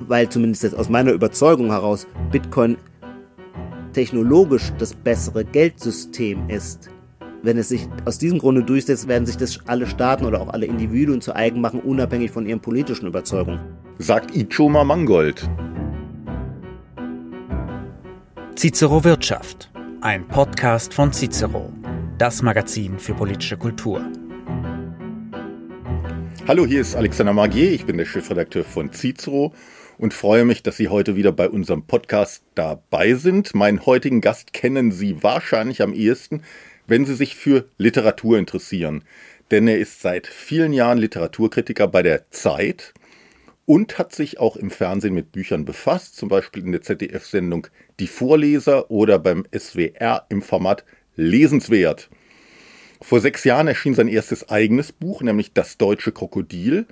weil zumindest aus meiner Überzeugung heraus Bitcoin technologisch das bessere Geldsystem ist. Wenn es sich aus diesem Grunde durchsetzt, werden sich das alle Staaten oder auch alle Individuen zu eigen machen, unabhängig von ihren politischen Überzeugungen. Sagt Ichoma Mangold. Cicero Wirtschaft, ein Podcast von Cicero, das Magazin für politische Kultur. Hallo, hier ist Alexander Magier, ich bin der Chefredakteur von Cicero und freue mich, dass Sie heute wieder bei unserem Podcast dabei sind. Meinen heutigen Gast kennen Sie wahrscheinlich am ehesten, wenn Sie sich für Literatur interessieren. Denn er ist seit vielen Jahren Literaturkritiker bei der Zeit und hat sich auch im Fernsehen mit Büchern befasst, zum Beispiel in der ZDF-Sendung Die Vorleser oder beim SWR im Format Lesenswert. Vor sechs Jahren erschien sein erstes eigenes Buch, nämlich Das deutsche Krokodil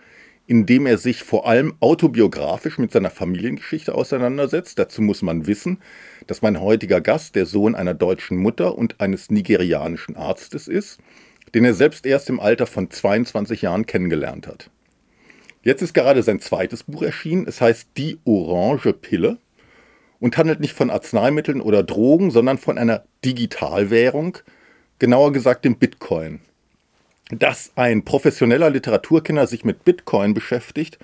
in dem er sich vor allem autobiografisch mit seiner Familiengeschichte auseinandersetzt. Dazu muss man wissen, dass mein heutiger Gast der Sohn einer deutschen Mutter und eines nigerianischen Arztes ist, den er selbst erst im Alter von 22 Jahren kennengelernt hat. Jetzt ist gerade sein zweites Buch erschienen. Es heißt Die Orange Pille und handelt nicht von Arzneimitteln oder Drogen, sondern von einer Digitalwährung, genauer gesagt dem Bitcoin dass ein professioneller Literaturkenner sich mit Bitcoin beschäftigt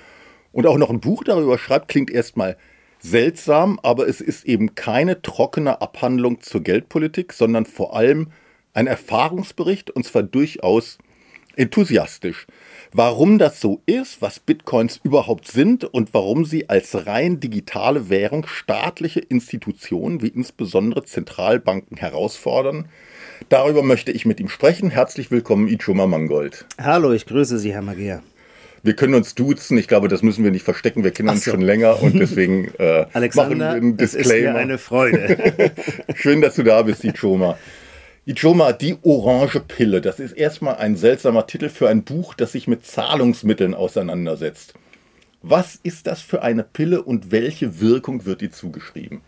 und auch noch ein Buch darüber schreibt, klingt erstmal seltsam, aber es ist eben keine trockene Abhandlung zur Geldpolitik, sondern vor allem ein Erfahrungsbericht und zwar durchaus enthusiastisch. Warum das so ist, was Bitcoins überhaupt sind und warum sie als rein digitale Währung staatliche Institutionen wie insbesondere Zentralbanken herausfordern, Darüber möchte ich mit ihm sprechen. Herzlich willkommen, Ichoma Mangold. Hallo, ich grüße Sie, Herr Magier. Wir können uns duzen. Ich glaube, das müssen wir nicht verstecken. Wir kennen uns so. schon länger und deswegen äh, machen wir einen Disclaimer. Es ist mir eine Freude. Schön, dass du da bist, Ichoma. Ichoma, die orange Pille. Das ist erstmal ein seltsamer Titel für ein Buch, das sich mit Zahlungsmitteln auseinandersetzt. Was ist das für eine Pille und welche Wirkung wird ihr zugeschrieben?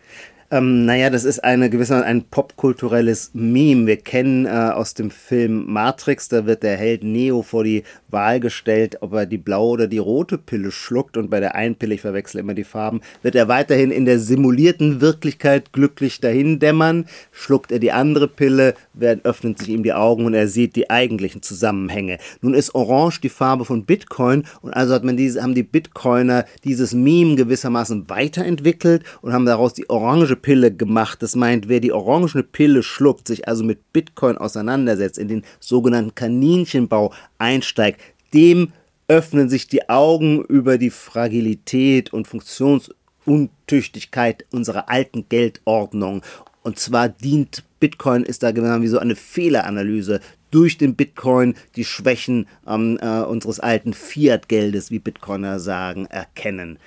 Ähm, naja, das ist eine gewisse ein popkulturelles Meme. Wir kennen äh, aus dem Film Matrix, da wird der Held Neo vor die Wahl gestellt, ob er die blaue oder die rote Pille schluckt. Und bei der einen Pille, ich verwechsel immer die Farben, wird er weiterhin in der simulierten Wirklichkeit glücklich dahin dämmern. Schluckt er die andere Pille, werden, öffnen sich ihm die Augen und er sieht die eigentlichen Zusammenhänge. Nun ist Orange die Farbe von Bitcoin und also hat man diese, haben die Bitcoiner dieses Meme gewissermaßen weiterentwickelt und haben daraus die orange Pille gemacht. Das meint, wer die orangene Pille schluckt, sich also mit Bitcoin auseinandersetzt, in den sogenannten Kaninchenbau einsteigt, dem öffnen sich die Augen über die Fragilität und Funktionsuntüchtigkeit unserer alten Geldordnung. Und zwar dient Bitcoin, ist da genau wie so eine Fehleranalyse durch den Bitcoin die Schwächen ähm, äh, unseres alten Fiat-Geldes, wie Bitcoiner sagen, erkennen.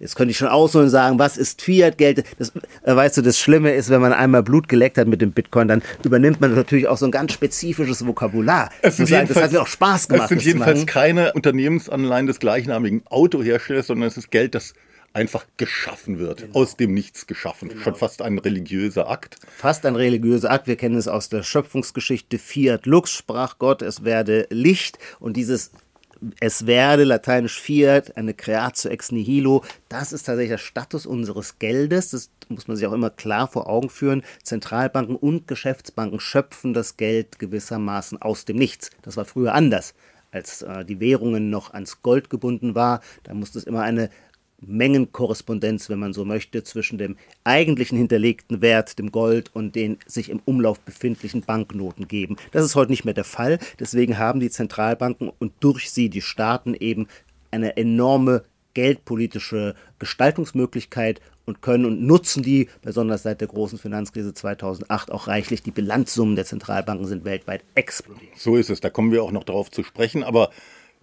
Jetzt könnte ich schon ausholen und sagen, was ist Fiat-Geld? Das, äh, weißt du, das Schlimme ist, wenn man einmal Blut geleckt hat mit dem Bitcoin, dann übernimmt man natürlich auch so ein ganz spezifisches Vokabular. Es sind sagen, das hat mir auch Spaß gemacht. Es sind jedenfalls keine Unternehmensanleihen des gleichnamigen Autoherstellers, sondern es ist Geld, das einfach geschaffen wird, genau. aus dem Nichts geschaffen. Genau. Schon fast ein religiöser Akt. Fast ein religiöser Akt. Wir kennen es aus der Schöpfungsgeschichte. Fiat lux sprach Gott, es werde Licht. Und dieses es werde, lateinisch fiat, eine creatio ex nihilo, das ist tatsächlich der Status unseres Geldes. Das muss man sich auch immer klar vor Augen führen. Zentralbanken und Geschäftsbanken schöpfen das Geld gewissermaßen aus dem Nichts. Das war früher anders als äh, die Währungen noch ans Gold gebunden war. Da musste es immer eine Mengenkorrespondenz, wenn man so möchte, zwischen dem eigentlichen hinterlegten Wert, dem Gold und den sich im Umlauf befindlichen Banknoten geben. Das ist heute nicht mehr der Fall. Deswegen haben die Zentralbanken und durch sie die Staaten eben eine enorme geldpolitische Gestaltungsmöglichkeit und können und nutzen die, besonders seit der großen Finanzkrise 2008, auch reichlich. Die Bilanzsummen der Zentralbanken sind weltweit explodiert. So ist es, da kommen wir auch noch darauf zu sprechen. Aber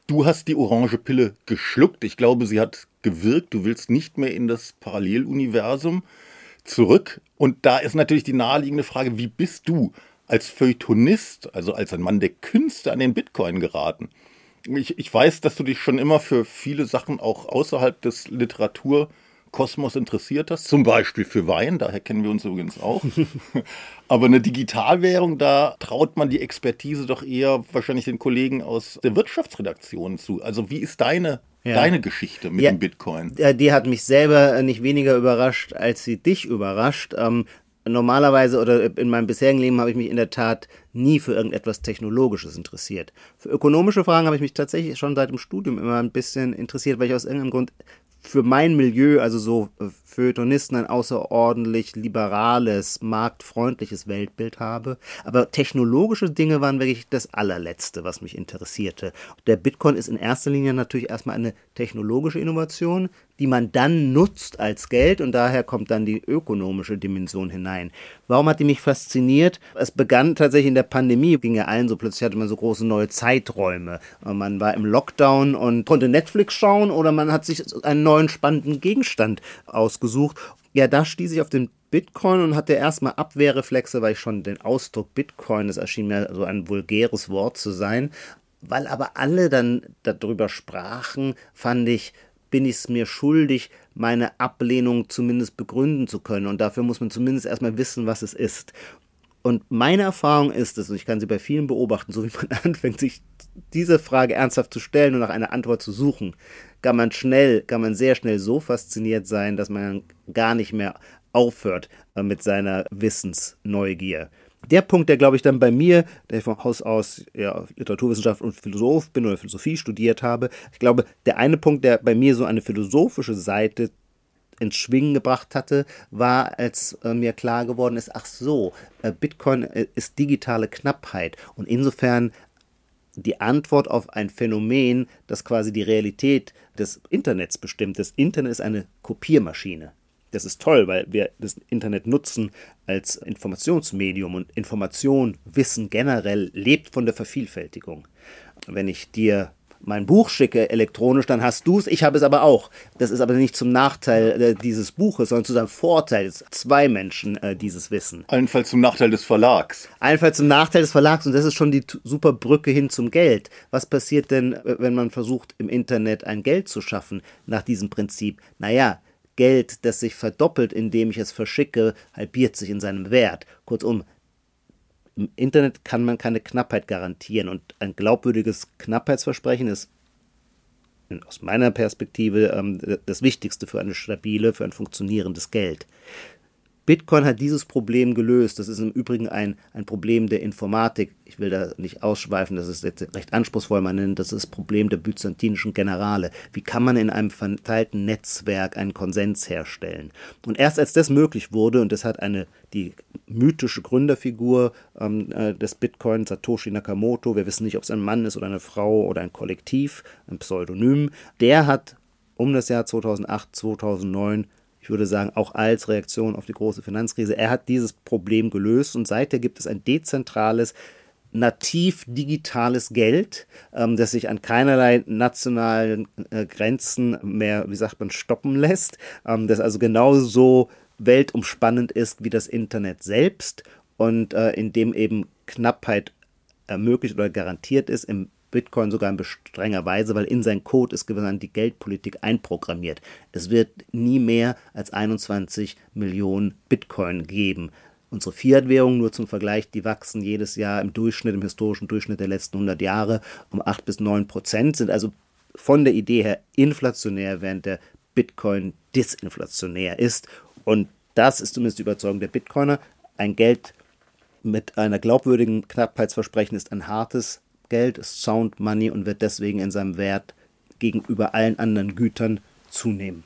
Du hast die orange Pille geschluckt. Ich glaube, sie hat gewirkt. Du willst nicht mehr in das Paralleluniversum zurück. Und da ist natürlich die naheliegende Frage, wie bist du als Feuilletonist, also als ein Mann der Künste, an den Bitcoin geraten? Ich, ich weiß, dass du dich schon immer für viele Sachen auch außerhalb des Literatur- Kosmos interessiert hast, zum Beispiel für Wein, daher kennen wir uns übrigens auch. Aber eine Digitalwährung, da traut man die Expertise doch eher wahrscheinlich den Kollegen aus der Wirtschaftsredaktion zu. Also wie ist deine ja. deine Geschichte mit ja, dem Bitcoin? Die hat mich selber nicht weniger überrascht, als sie dich überrascht. Ähm, normalerweise oder in meinem bisherigen Leben habe ich mich in der Tat nie für irgendetwas Technologisches interessiert. Für ökonomische Fragen habe ich mich tatsächlich schon seit dem Studium immer ein bisschen interessiert, weil ich aus irgendeinem Grund für mein Milieu, also so äh, Feuilletonisten, ein außerordentlich liberales, marktfreundliches Weltbild habe. Aber technologische Dinge waren wirklich das allerletzte, was mich interessierte. Der Bitcoin ist in erster Linie natürlich erstmal eine technologische Innovation, die man dann nutzt als Geld und daher kommt dann die ökonomische Dimension hinein. Warum hat die mich fasziniert? Es begann tatsächlich in der Pandemie, ging ja allen so, plötzlich hatte man so große neue Zeiträume. Man war im Lockdown und konnte Netflix schauen oder man hat sich einen neuen spannenden Gegenstand ausgesucht. Ja, da stieß ich auf den Bitcoin und hatte erstmal Abwehrreflexe, weil ich schon den Ausdruck Bitcoin, das erschien mir so ein vulgäres Wort zu sein. Weil aber alle dann darüber sprachen, fand ich, bin ich es mir schuldig, meine Ablehnung zumindest begründen zu können. Und dafür muss man zumindest erstmal wissen, was es ist. Und meine Erfahrung ist es, und ich kann sie bei vielen beobachten, so wie man anfängt, sich diese Frage ernsthaft zu stellen und nach einer Antwort zu suchen, kann man schnell, kann man sehr schnell so fasziniert sein, dass man gar nicht mehr aufhört äh, mit seiner Wissensneugier der Punkt, der glaube ich dann bei mir, der ich vom Haus aus ja, Literaturwissenschaft und Philosoph bin oder Philosophie studiert habe, ich glaube, der eine Punkt, der bei mir so eine philosophische Seite ins Schwingen gebracht hatte, war, als äh, mir klar geworden ist, ach so, äh, Bitcoin äh, ist digitale Knappheit und insofern die Antwort auf ein Phänomen, das quasi die Realität des Internets bestimmt. Das Internet ist eine Kopiermaschine. Das ist toll, weil wir das Internet nutzen als Informationsmedium und Information, Wissen generell lebt von der Vervielfältigung. Wenn ich dir mein Buch schicke elektronisch, dann hast du es, ich habe es aber auch. Das ist aber nicht zum Nachteil äh, dieses Buches, sondern zu seinem Vorteil. Zwei Menschen äh, dieses Wissen. Allenfalls zum Nachteil des Verlags. Allenfalls zum Nachteil des Verlags und das ist schon die super Brücke hin zum Geld. Was passiert denn, wenn man versucht, im Internet ein Geld zu schaffen nach diesem Prinzip? Naja, Geld, das sich verdoppelt, indem ich es verschicke, halbiert sich in seinem Wert. Kurzum, im Internet kann man keine Knappheit garantieren und ein glaubwürdiges Knappheitsversprechen ist aus meiner Perspektive ähm, das Wichtigste für eine stabile, für ein funktionierendes Geld. Bitcoin hat dieses Problem gelöst. Das ist im Übrigen ein, ein Problem der Informatik. Ich will da nicht ausschweifen, das ist jetzt recht anspruchsvoll, man nennt das das Problem der byzantinischen Generale. Wie kann man in einem verteilten Netzwerk einen Konsens herstellen? Und erst als das möglich wurde, und das hat eine, die mythische Gründerfigur ähm, äh, des Bitcoin, Satoshi Nakamoto, wir wissen nicht, ob es ein Mann ist oder eine Frau oder ein Kollektiv, ein Pseudonym, der hat um das Jahr 2008, 2009 ich würde sagen, auch als Reaktion auf die große Finanzkrise. Er hat dieses Problem gelöst und seither gibt es ein dezentrales, nativ digitales Geld, ähm, das sich an keinerlei nationalen äh, Grenzen mehr, wie sagt man, stoppen lässt, ähm, das also genauso weltumspannend ist wie das Internet selbst und äh, in dem eben Knappheit ermöglicht oder garantiert ist. Im Bitcoin sogar in strenger Weise, weil in sein Code ist gewissermaßen die Geldpolitik einprogrammiert. Es wird nie mehr als 21 Millionen Bitcoin geben. Unsere Fiat-Währungen, nur zum Vergleich, die wachsen jedes Jahr im Durchschnitt, im historischen Durchschnitt der letzten 100 Jahre um 8 bis 9 Prozent, sind also von der Idee her inflationär, während der Bitcoin disinflationär ist. Und das ist zumindest die Überzeugung der Bitcoiner. Ein Geld mit einer glaubwürdigen Knappheitsversprechen ist ein hartes Geld ist Sound Money und wird deswegen in seinem Wert gegenüber allen anderen Gütern zunehmen.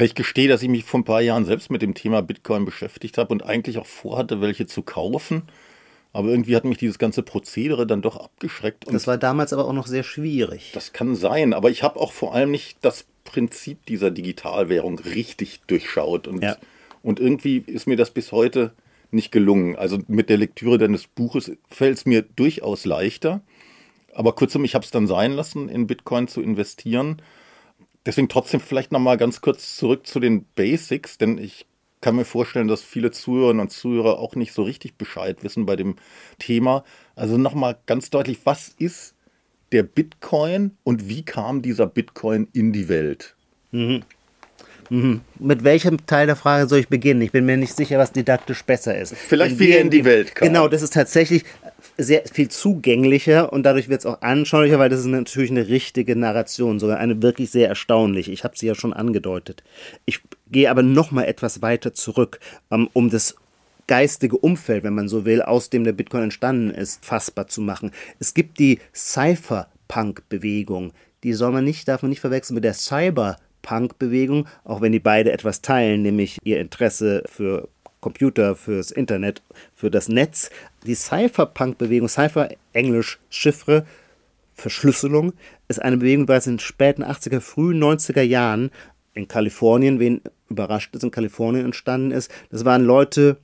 Ich gestehe, dass ich mich vor ein paar Jahren selbst mit dem Thema Bitcoin beschäftigt habe und eigentlich auch vorhatte, welche zu kaufen. Aber irgendwie hat mich dieses ganze Prozedere dann doch abgeschreckt. das war damals aber auch noch sehr schwierig. Das kann sein, aber ich habe auch vor allem nicht das Prinzip dieser Digitalwährung richtig durchschaut. Und, ja. und irgendwie ist mir das bis heute nicht gelungen. Also mit der Lektüre deines Buches fällt es mir durchaus leichter. Aber kurzum, ich habe es dann sein lassen, in Bitcoin zu investieren. Deswegen trotzdem vielleicht nochmal ganz kurz zurück zu den Basics, denn ich kann mir vorstellen, dass viele Zuhörerinnen und Zuhörer auch nicht so richtig Bescheid wissen bei dem Thema. Also nochmal ganz deutlich, was ist der Bitcoin und wie kam dieser Bitcoin in die Welt? Mhm. Mhm. Mit welchem Teil der Frage soll ich beginnen? Ich bin mir nicht sicher, was didaktisch besser ist. Vielleicht wie er in die Welt kam. Genau, das ist tatsächlich sehr viel zugänglicher und dadurch wird es auch anschaulicher, weil das ist natürlich eine richtige Narration, sogar eine wirklich sehr erstaunliche. Ich habe sie ja schon angedeutet. Ich gehe aber noch mal etwas weiter zurück, ähm, um das geistige Umfeld, wenn man so will, aus dem der Bitcoin entstanden ist, fassbar zu machen. Es gibt die Cypherpunk-Bewegung. Die soll man nicht, darf man nicht verwechseln mit der Cyberpunk-Bewegung, auch wenn die beide etwas teilen, nämlich ihr Interesse für Computer, fürs Internet, für das Netz. Die Cypherpunk-Bewegung, Cypher Englisch Chiffre, Verschlüsselung, ist eine Bewegung, die bereits in den späten 80er, frühen 90er Jahren in Kalifornien, wen überrascht ist, in Kalifornien entstanden ist. Das waren Leute,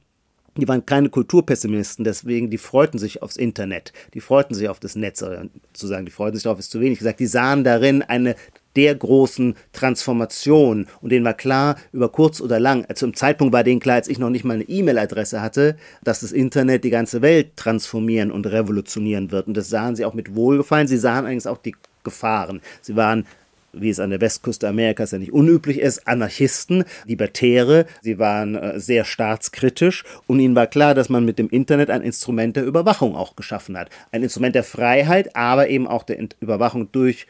die waren keine Kulturpessimisten, deswegen, die freuten sich aufs Internet, die freuten sich auf das Netz, zu sagen, die freuten sich darauf, ist zu wenig gesagt, die sahen darin eine der großen Transformation. Und denen war klar, über kurz oder lang, also im Zeitpunkt war denen klar, als ich noch nicht mal eine E-Mail-Adresse hatte, dass das Internet die ganze Welt transformieren und revolutionieren wird. Und das sahen sie auch mit Wohlgefallen. Sie sahen allerdings auch die Gefahren. Sie waren wie es an der Westküste Amerikas ja nicht unüblich ist, Anarchisten, Libertäre. Sie waren äh, sehr staatskritisch und ihnen war klar, dass man mit dem Internet ein Instrument der Überwachung auch geschaffen hat. Ein Instrument der Freiheit, aber eben auch der Überwachung durch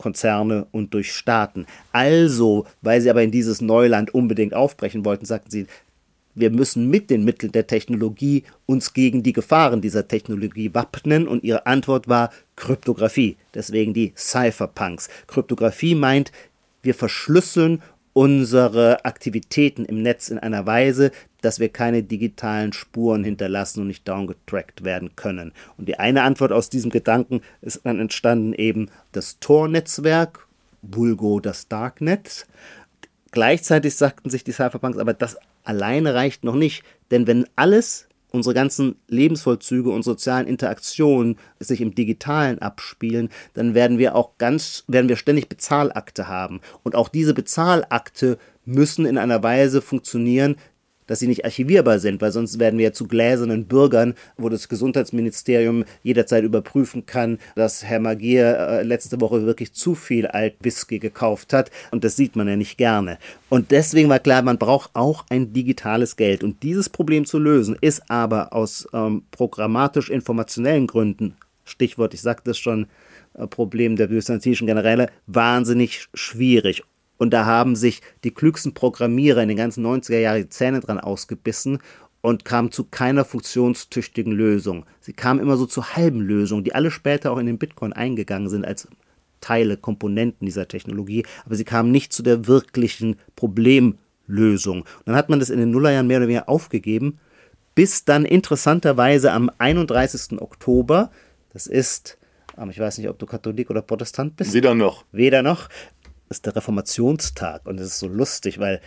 Konzerne und durch Staaten. Also, weil sie aber in dieses Neuland unbedingt aufbrechen wollten, sagten sie, wir müssen mit den Mitteln der Technologie uns gegen die Gefahren dieser Technologie wappnen und ihre Antwort war Kryptographie. Deswegen die Cypherpunks. Kryptographie meint, wir verschlüsseln unsere Aktivitäten im Netz in einer Weise, dass wir keine digitalen Spuren hinterlassen und nicht downgetrackt werden können. Und die eine Antwort aus diesem Gedanken ist dann entstanden eben das Tor-Netzwerk, vulgo das Darknet. Gleichzeitig sagten sich die Cypherpunks, aber das alleine reicht noch nicht, denn wenn alles unsere ganzen Lebensvollzüge und sozialen Interaktionen sich im Digitalen abspielen, dann werden wir auch ganz, werden wir ständig Bezahlakte haben. Und auch diese Bezahlakte müssen in einer Weise funktionieren, dass sie nicht archivierbar sind, weil sonst werden wir ja zu gläsernen Bürgern, wo das Gesundheitsministerium jederzeit überprüfen kann, dass Herr Magier äh, letzte Woche wirklich zu viel Altwhisky gekauft hat und das sieht man ja nicht gerne. Und deswegen war klar, man braucht auch ein digitales Geld und dieses Problem zu lösen ist aber aus ähm, programmatisch-informationellen Gründen, Stichwort, ich sagte es schon, äh, Problem der byzantinischen Generäle, wahnsinnig schwierig. Und da haben sich die klügsten Programmierer in den ganzen 90er Jahren die Zähne dran ausgebissen und kamen zu keiner funktionstüchtigen Lösung. Sie kamen immer so zu halben Lösungen, die alle später auch in den Bitcoin eingegangen sind als Teile, Komponenten dieser Technologie, aber sie kamen nicht zu der wirklichen Problemlösung. Und dann hat man das in den Nullerjahren mehr oder weniger aufgegeben, bis dann interessanterweise am 31. Oktober, das ist, ich weiß nicht, ob du Katholik oder Protestant bist. Weder noch. Weder noch ist der Reformationstag und es ist so lustig, weil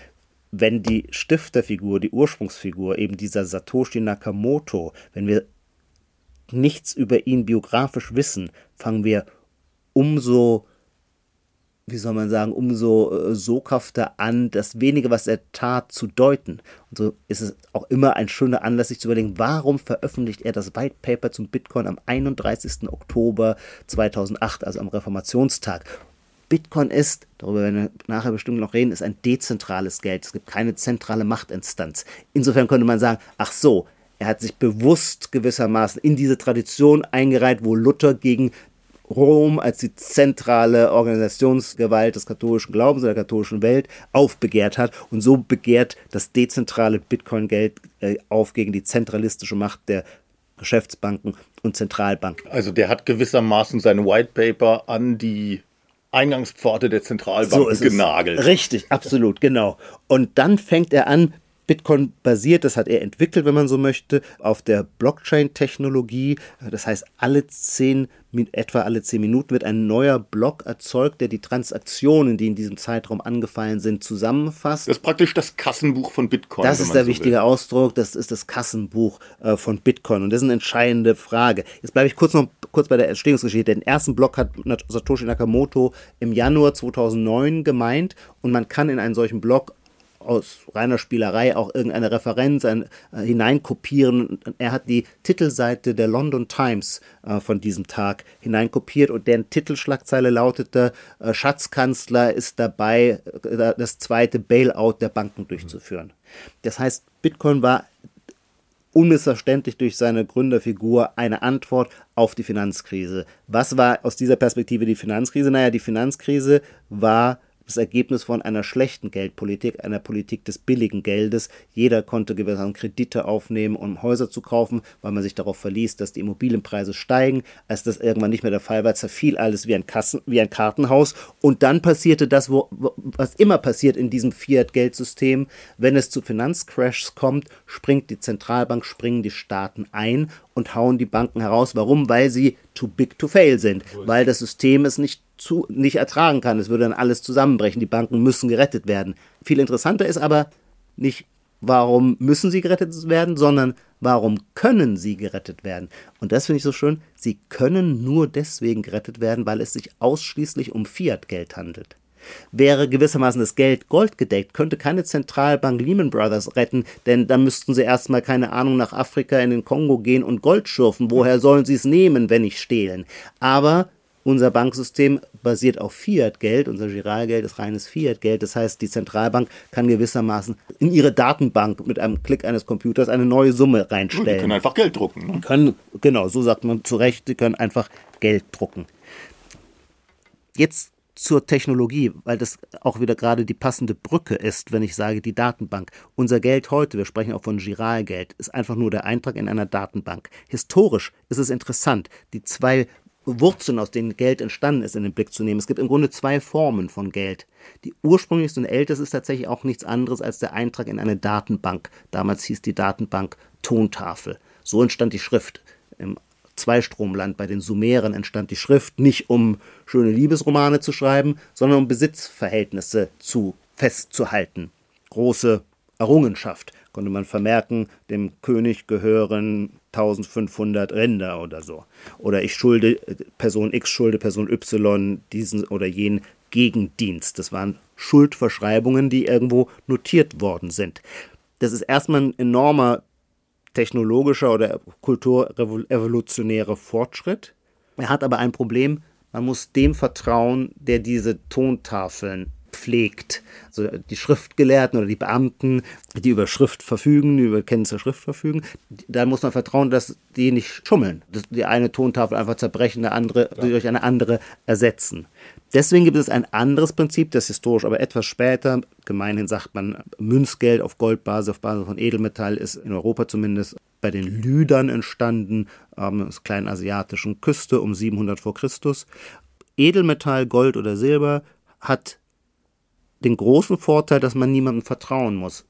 wenn die Stifterfigur, die Ursprungsfigur, eben dieser Satoshi Nakamoto, wenn wir nichts über ihn biografisch wissen, fangen wir umso, wie soll man sagen, umso äh, soghafter an, das wenige, was er tat, zu deuten. Und so ist es auch immer ein schöner Anlass, sich zu überlegen, warum veröffentlicht er das White Paper zum Bitcoin am 31. Oktober 2008, also am Reformationstag. Bitcoin ist, darüber werden wir nachher bestimmt noch reden, ist ein dezentrales Geld. Es gibt keine zentrale Machtinstanz. Insofern könnte man sagen, ach so, er hat sich bewusst gewissermaßen in diese Tradition eingereiht, wo Luther gegen Rom als die zentrale Organisationsgewalt des katholischen Glaubens oder der katholischen Welt aufbegehrt hat. Und so begehrt das dezentrale Bitcoin-Geld äh, auf gegen die zentralistische Macht der Geschäftsbanken und Zentralbanken. Also der hat gewissermaßen sein White Paper an die Eingangspforte der Zentralbank so genagelt. Richtig, absolut, genau. Und dann fängt er an, Bitcoin basiert, das hat er entwickelt, wenn man so möchte, auf der Blockchain-Technologie. Das heißt, alle zehn, etwa alle zehn Minuten wird ein neuer Block erzeugt, der die Transaktionen, die in diesem Zeitraum angefallen sind, zusammenfasst. Das ist praktisch das Kassenbuch von Bitcoin. Das ist der so wichtige will. Ausdruck, das ist das Kassenbuch äh, von Bitcoin. Und das ist eine entscheidende Frage. Jetzt bleibe ich kurz noch kurz bei der Entstehungsgeschichte. Den ersten Block hat Satoshi Nakamoto im Januar 2009 gemeint und man kann in einen solchen Block aus reiner Spielerei auch irgendeine Referenz ein, äh, hineinkopieren. Er hat die Titelseite der London Times äh, von diesem Tag hineinkopiert und deren Titelschlagzeile lautete: äh, Schatzkanzler ist dabei, äh, das zweite Bailout der Banken durchzuführen. Das heißt, Bitcoin war unmissverständlich durch seine Gründerfigur eine Antwort auf die Finanzkrise. Was war aus dieser Perspektive die Finanzkrise? Naja, die Finanzkrise war das Ergebnis von einer schlechten Geldpolitik, einer Politik des billigen Geldes. Jeder konnte gewissermaßen Kredite aufnehmen, um Häuser zu kaufen, weil man sich darauf verließ, dass die Immobilienpreise steigen. Als das irgendwann nicht mehr der Fall war, zerfiel alles wie ein, Kassen, wie ein Kartenhaus. Und dann passierte das, wo, was immer passiert in diesem Fiat-Geldsystem. Wenn es zu Finanzcrashs kommt, springt die Zentralbank, springen die Staaten ein und hauen die Banken heraus. Warum? Weil sie too big to fail sind, weil das System es nicht zu, nicht ertragen kann. Es würde dann alles zusammenbrechen. Die Banken müssen gerettet werden. Viel interessanter ist aber nicht, warum müssen sie gerettet werden, sondern warum können sie gerettet werden. Und das finde ich so schön. Sie können nur deswegen gerettet werden, weil es sich ausschließlich um Fiat-Geld handelt. Wäre gewissermaßen das Geld goldgedeckt, könnte keine Zentralbank Lehman Brothers retten, denn dann müssten sie erstmal, keine Ahnung, nach Afrika in den Kongo gehen und Gold schürfen. Woher sollen sie es nehmen, wenn nicht stehlen? Aber unser Banksystem basiert auf Fiat-Geld, unser Giralgeld ist reines Fiat-Geld. Das heißt, die Zentralbank kann gewissermaßen in ihre Datenbank mit einem Klick eines Computers eine neue Summe reinstellen. Die können einfach Geld drucken. Ne? Können, genau, so sagt man zu Recht, sie können einfach Geld drucken. Jetzt zur Technologie, weil das auch wieder gerade die passende Brücke ist, wenn ich sage, die Datenbank. Unser Geld heute, wir sprechen auch von Giralgeld, ist einfach nur der Eintrag in einer Datenbank. Historisch ist es interessant, die zwei Wurzeln, aus denen Geld entstanden ist, in den Blick zu nehmen. Es gibt im Grunde zwei Formen von Geld. Die ursprünglichste und älteste ist tatsächlich auch nichts anderes als der Eintrag in eine Datenbank. Damals hieß die Datenbank Tontafel. So entstand die Schrift. Im Zweistromland bei den Sumeren entstand die Schrift nicht um schöne Liebesromane zu schreiben, sondern um Besitzverhältnisse zu festzuhalten. Große Errungenschaft konnte man vermerken, dem König gehören 1500 Rinder oder so. Oder ich schulde, Person X schulde Person Y diesen oder jenen Gegendienst. Das waren Schuldverschreibungen, die irgendwo notiert worden sind. Das ist erstmal ein enormer technologischer oder kulturevolutionärer Fortschritt. Er hat aber ein Problem, man muss dem vertrauen, der diese Tontafeln pflegt. Also die Schriftgelehrten oder die Beamten, die über Schrift verfügen, die über Kenntnis der Schrift verfügen, da muss man vertrauen, dass die nicht schummeln. Dass die eine Tontafel einfach zerbrechen, eine andere ja. durch eine andere ersetzen. Deswegen gibt es ein anderes Prinzip, das historisch aber etwas später, gemeinhin sagt man, Münzgeld auf Goldbasis, auf Basis von Edelmetall ist in Europa zumindest bei den Lydern entstanden, ähm, aus kleinasiatischen Küste um 700 vor Christus. Edelmetall, Gold oder Silber hat den großen Vorteil, dass man niemandem vertrauen muss.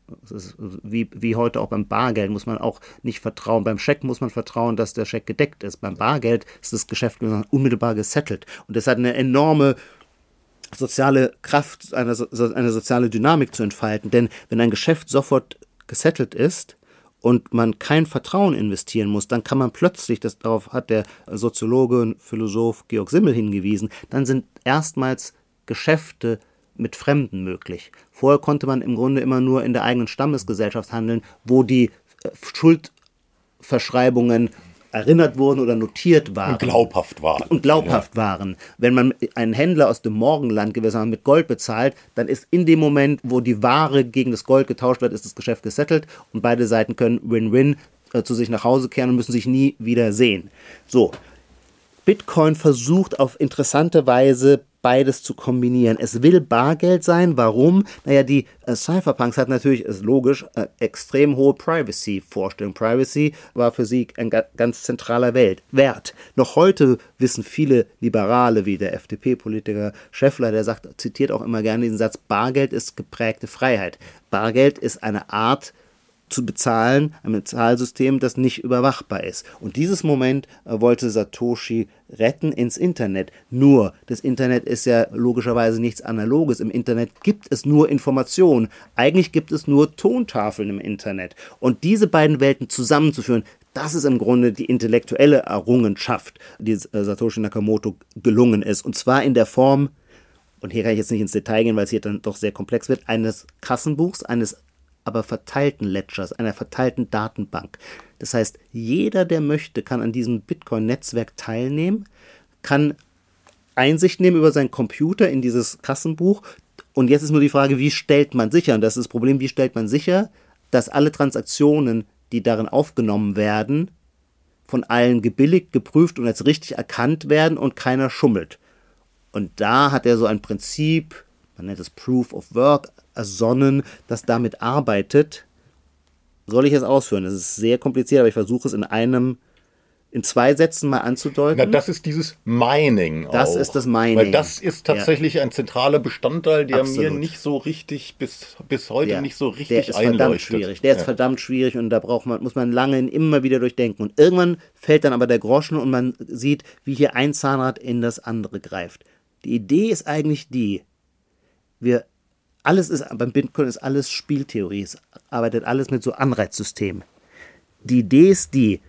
wie, wie heute auch beim Bargeld muss man auch nicht vertrauen. Beim Scheck muss man vertrauen, dass der Scheck gedeckt ist. Beim Bargeld ist das Geschäft unmittelbar gesettelt. Und das hat eine enorme soziale Kraft, eine, eine soziale Dynamik zu entfalten. Denn wenn ein Geschäft sofort gesettelt ist, und man kein Vertrauen investieren muss, dann kann man plötzlich, das, darauf hat der Soziologe und Philosoph Georg Simmel hingewiesen, dann sind erstmals Geschäfte mit Fremden möglich. Vorher konnte man im Grunde immer nur in der eigenen Stammesgesellschaft handeln, wo die äh, Schuldverschreibungen erinnert wurden oder notiert waren. Und glaubhaft waren. Und glaubhaft ja. waren. Wenn man einen Händler aus dem Morgenland gewissermaßen mit Gold bezahlt, dann ist in dem Moment, wo die Ware gegen das Gold getauscht wird, ist das Geschäft gesettelt und beide Seiten können Win-Win äh, zu sich nach Hause kehren und müssen sich nie wieder sehen. So. Bitcoin versucht auf interessante Weise beides zu kombinieren. Es will Bargeld sein. Warum? Naja, die äh, Cypherpunks hatten natürlich, ist logisch, äh, extrem hohe Privacy-Vorstellung. Privacy war für sie ein ga ganz zentraler Welt Wert. Noch heute wissen viele Liberale, wie der FDP-Politiker Scheffler, der sagt, zitiert auch immer gerne diesen Satz, Bargeld ist geprägte Freiheit. Bargeld ist eine Art, zu bezahlen, ein Bezahlsystem, das nicht überwachbar ist. Und dieses Moment äh, wollte Satoshi retten ins Internet. Nur, das Internet ist ja logischerweise nichts Analoges. Im Internet gibt es nur Informationen. Eigentlich gibt es nur Tontafeln im Internet. Und diese beiden Welten zusammenzuführen, das ist im Grunde die intellektuelle Errungenschaft, die äh, Satoshi Nakamoto gelungen ist. Und zwar in der Form, und hier kann ich jetzt nicht ins Detail gehen, weil es hier dann doch sehr komplex wird, eines Kassenbuchs, eines aber verteilten Ledgers, einer verteilten Datenbank. Das heißt, jeder, der möchte, kann an diesem Bitcoin-Netzwerk teilnehmen, kann Einsicht nehmen über seinen Computer in dieses Kassenbuch. Und jetzt ist nur die Frage, wie stellt man sicher, und das ist das Problem, wie stellt man sicher, dass alle Transaktionen, die darin aufgenommen werden, von allen gebilligt, geprüft und als richtig erkannt werden und keiner schummelt. Und da hat er so ein Prinzip, man nennt es Proof of Work, ersonnen, das damit arbeitet. Soll ich es ausführen? Das ist sehr kompliziert, aber ich versuche es in einem in zwei Sätzen mal anzudeuten? Na, das ist dieses Mining. Das auch. ist das Mining. Weil das ist tatsächlich ja. ein zentraler Bestandteil, der Absolut. mir nicht so richtig bis, bis heute Ja. nicht so richtig der ist einleuchtet. verdammt schwierig. Der ist ja. verdammt schwierig und da braucht man, muss man lange immer wieder durchdenken. Und irgendwann fällt dann aber der Groschen und man sieht, wie hier ein Zahnrad in das andere greift. Die Idee ist eigentlich die, wir, alles ist, beim Bitcoin ist alles Spieltheorie. Es arbeitet alles mit so Anreizsystemen. Die Idee ist die,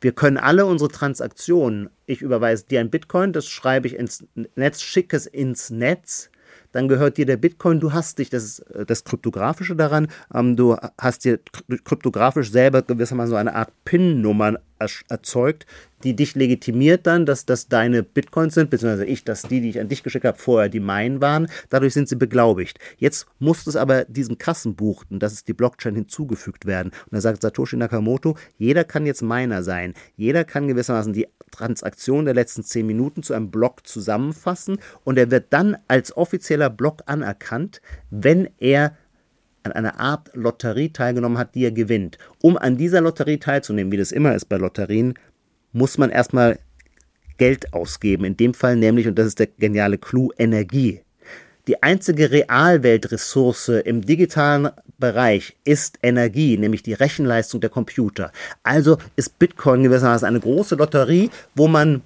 wir können alle unsere Transaktionen, ich überweise dir ein Bitcoin, das schreibe ich ins Netz, schicke es ins Netz, dann gehört dir der Bitcoin, du hast dich, das ist äh, das Kryptografische daran, ähm, du hast dir kry- kryptografisch selber gewissermaßen so eine Art PIN-Nummer ersch- erzeugt, die dich legitimiert dann, dass das deine Bitcoins sind, beziehungsweise ich, dass die, die ich an dich geschickt habe, vorher die meinen waren. Dadurch sind sie beglaubigt. Jetzt muss es aber diesem Kassenbuch, und das ist die Blockchain, hinzugefügt werden. Und da sagt Satoshi Nakamoto, jeder kann jetzt Miner sein. Jeder kann gewissermaßen die Transaktion der letzten zehn Minuten zu einem Block zusammenfassen und er wird dann als offizieller Block anerkannt, wenn er an einer Art Lotterie teilgenommen hat, die er gewinnt. Um an dieser Lotterie teilzunehmen, wie das immer ist bei Lotterien, muss man erstmal Geld ausgeben. In dem Fall nämlich, und das ist der geniale Clou, Energie. Die einzige Realweltressource im digitalen Bereich ist Energie, nämlich die Rechenleistung der Computer. Also ist Bitcoin gewissermaßen eine große Lotterie, wo man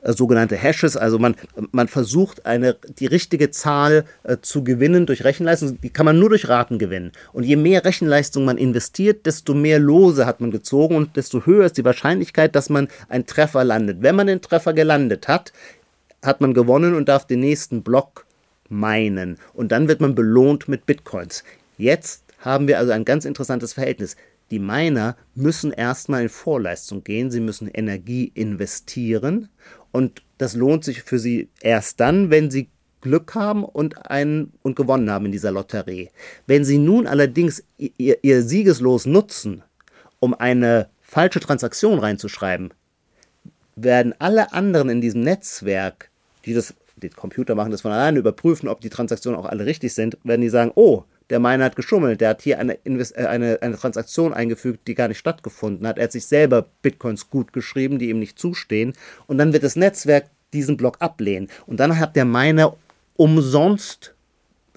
äh, sogenannte Hashes, also man, man versucht eine, die richtige Zahl äh, zu gewinnen durch Rechenleistung, die kann man nur durch Raten gewinnen. Und je mehr Rechenleistung man investiert, desto mehr Lose hat man gezogen und desto höher ist die Wahrscheinlichkeit, dass man einen Treffer landet. Wenn man den Treffer gelandet hat, hat man gewonnen und darf den nächsten Block meinen. Und dann wird man belohnt mit Bitcoins. Jetzt haben wir also ein ganz interessantes Verhältnis. Die Miner müssen erstmal in Vorleistung gehen, sie müssen Energie investieren und das lohnt sich für sie erst dann, wenn sie Glück haben und, einen, und gewonnen haben in dieser Lotterie. Wenn sie nun allerdings ihr, ihr Siegeslos nutzen, um eine falsche Transaktion reinzuschreiben, werden alle anderen in diesem Netzwerk, die das, die Computer machen das von alleine, überprüfen, ob die Transaktionen auch alle richtig sind, werden die sagen, oh, der Miner hat geschummelt, der hat hier eine, äh, eine, eine Transaktion eingefügt, die gar nicht stattgefunden hat. Er hat sich selber Bitcoins gut geschrieben, die ihm nicht zustehen. Und dann wird das Netzwerk diesen Block ablehnen. Und dann hat der Miner umsonst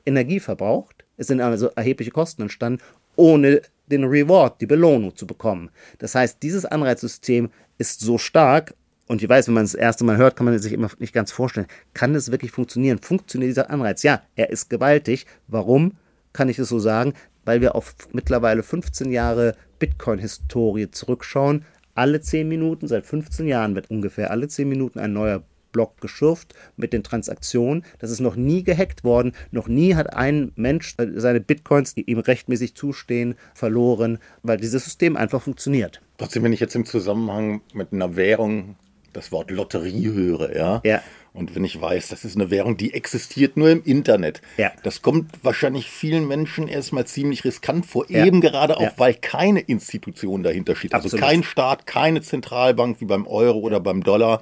Energie verbraucht. Es sind also erhebliche Kosten entstanden, ohne den Reward, die Belohnung zu bekommen. Das heißt, dieses Anreizsystem ist so stark, und ich weiß, wenn man es das erste Mal hört, kann man sich immer nicht ganz vorstellen. Kann es wirklich funktionieren? Funktioniert dieser Anreiz? Ja, er ist gewaltig. Warum kann ich es so sagen? Weil wir auf mittlerweile 15 Jahre Bitcoin-Historie zurückschauen. Alle 10 Minuten, seit 15 Jahren wird ungefähr alle 10 Minuten ein neuer Block geschürft mit den Transaktionen. Das ist noch nie gehackt worden. Noch nie hat ein Mensch seine Bitcoins, die ihm rechtmäßig zustehen, verloren, weil dieses System einfach funktioniert. Trotzdem, wenn ich jetzt im Zusammenhang mit einer Währung das Wort Lotterie höre, ja. Ja. Und wenn ich weiß, das ist eine Währung, die existiert nur im Internet. Ja. Das kommt wahrscheinlich vielen Menschen erstmal ziemlich riskant vor, Ja. eben gerade auch, Ja. weil keine Institution dahinter steht. Also Absolut. kein Staat, keine Zentralbank wie beim Euro oder beim Dollar.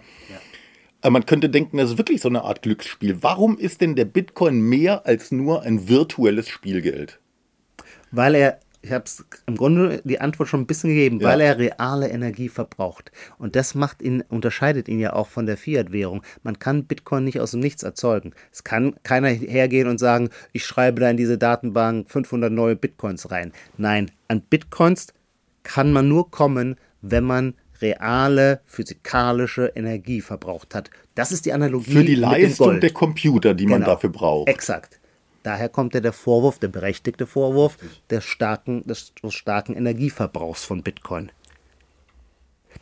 Aber Man könnte denken, das ist wirklich so eine Art Glücksspiel. Warum ist denn der Bitcoin mehr als nur ein virtuelles Spielgeld? Weil er, ich habe es im Grunde die Antwort schon ein bisschen gegeben, Ja. weil er reale Energie verbraucht. Und das macht ihn, unterscheidet ihn ja auch von der Fiat-Währung. Man kann Bitcoin nicht aus dem Nichts erzeugen. Es kann keiner hergehen und sagen, ich schreibe da in diese Datenbank 500 neue Bitcoins rein. Nein, an Bitcoins kann man nur kommen, wenn man reale physikalische Energie verbraucht hat. Das ist die Analogie Für die Leistung der Computer, die man Genau. dafür braucht. Exakt. Daher kommt ja der Vorwurf, der berechtigte Vorwurf der starken, des, des starken Energieverbrauchs von Bitcoin.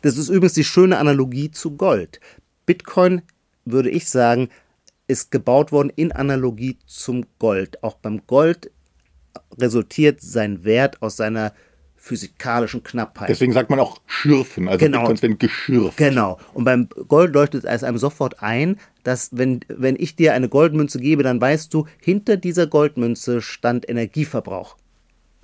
Das ist übrigens die schöne Analogie zu Gold. Bitcoin, würde ich sagen, ist gebaut worden in Analogie zum Gold. Auch beim Gold resultiert sein Wert aus seiner physikalischen Knappheit. Deswegen sagt man auch schürfen. Also Genau. Werden geschürft. Genau. Und beim Gold leuchtet es einem sofort ein, dass wenn, wenn ich dir eine Goldmünze gebe, dann weißt du, hinter dieser Goldmünze stand Energieverbrauch.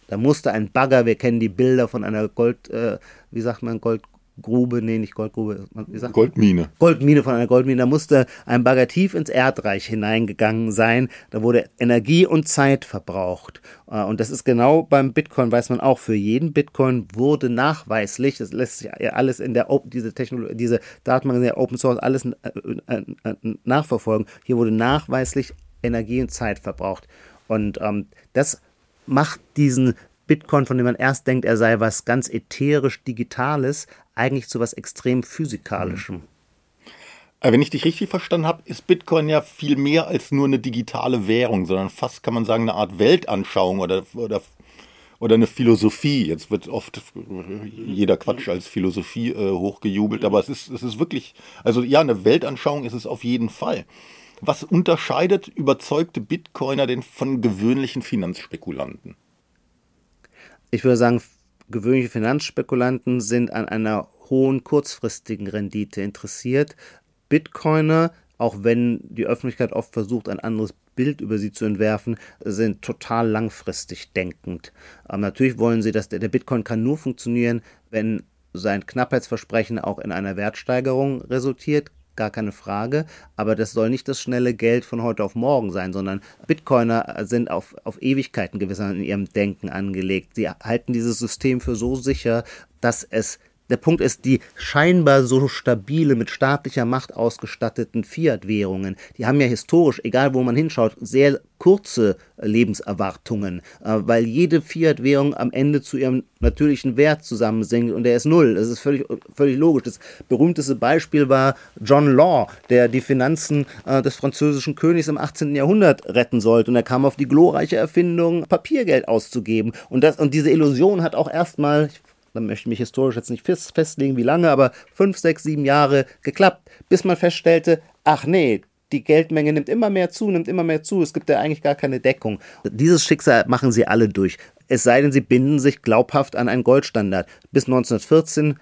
Da musste ein Bagger, wir kennen die Bilder von einer Gold, äh, wie sagt man, Gold, Grube, nee, nicht Goldgrube, wie sagt Goldmine. Goldmine von einer Goldmine. Da musste ein Bagger tief ins Erdreich hineingegangen sein. Da wurde Energie und Zeit verbraucht. Äh, und das ist genau beim Bitcoin, weiß man auch, für jeden Bitcoin wurde nachweislich, das lässt sich ja alles in der Open, diese Technologie, diese Datenbank der Open Source, alles äh, äh, nachverfolgen. Hier wurde nachweislich Energie und Zeit verbraucht. Und ähm, das macht diesen Bitcoin, von dem man erst denkt, er sei was ganz ätherisch Digitales, eigentlich zu was extrem Physikalischem. Aber wenn ich dich richtig verstanden habe, ist Bitcoin ja viel mehr als nur eine digitale Währung, sondern fast kann man sagen eine Art Weltanschauung oder, oder, oder eine Philosophie. Jetzt wird oft jeder Quatsch als Philosophie äh, hochgejubelt, aber es ist, es ist wirklich, also ja, eine Weltanschauung ist es auf jeden Fall. Was unterscheidet überzeugte Bitcoiner denn von gewöhnlichen Finanzspekulanten? Ich würde sagen, gewöhnliche Finanzspekulanten sind an einer hohen kurzfristigen Rendite interessiert. Bitcoiner, auch wenn die Öffentlichkeit oft versucht, ein anderes Bild über sie zu entwerfen, sind total langfristig denkend. Aber natürlich wollen sie, dass der, der Bitcoin kann nur funktionieren, wenn sein Knappheitsversprechen auch in einer Wertsteigerung resultiert gar keine Frage. Aber das soll nicht das schnelle Geld von heute auf morgen sein, sondern Bitcoiner sind auf, auf Ewigkeiten gewisser in ihrem Denken angelegt. Sie halten dieses System für so sicher, dass es der Punkt ist, die scheinbar so stabile, mit staatlicher Macht ausgestatteten Fiat-Währungen, die haben ja historisch, egal wo man hinschaut, sehr kurze Lebenserwartungen, äh, weil jede Fiat-Währung am Ende zu ihrem natürlichen Wert zusammensinkt und der ist null. Das ist völlig, völlig logisch. Das berühmteste Beispiel war John Law, der die Finanzen äh, des französischen Königs im 18. Jahrhundert retten sollte und er kam auf die glorreiche Erfindung, Papiergeld auszugeben. Und, das, und diese Illusion hat auch erstmal, ich dann möchte ich mich historisch jetzt nicht festlegen, wie lange, aber fünf, sechs, sieben Jahre geklappt, bis man feststellte, ach nee, die Geldmenge nimmt immer mehr zu, nimmt immer mehr zu. Es gibt ja eigentlich gar keine Deckung. Dieses Schicksal machen sie alle durch. Es sei denn, sie binden sich glaubhaft an einen Goldstandard. Bis 1914,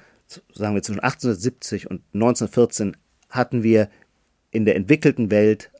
sagen wir zwischen 1870 und 1914, hatten wir in der entwickelten Welt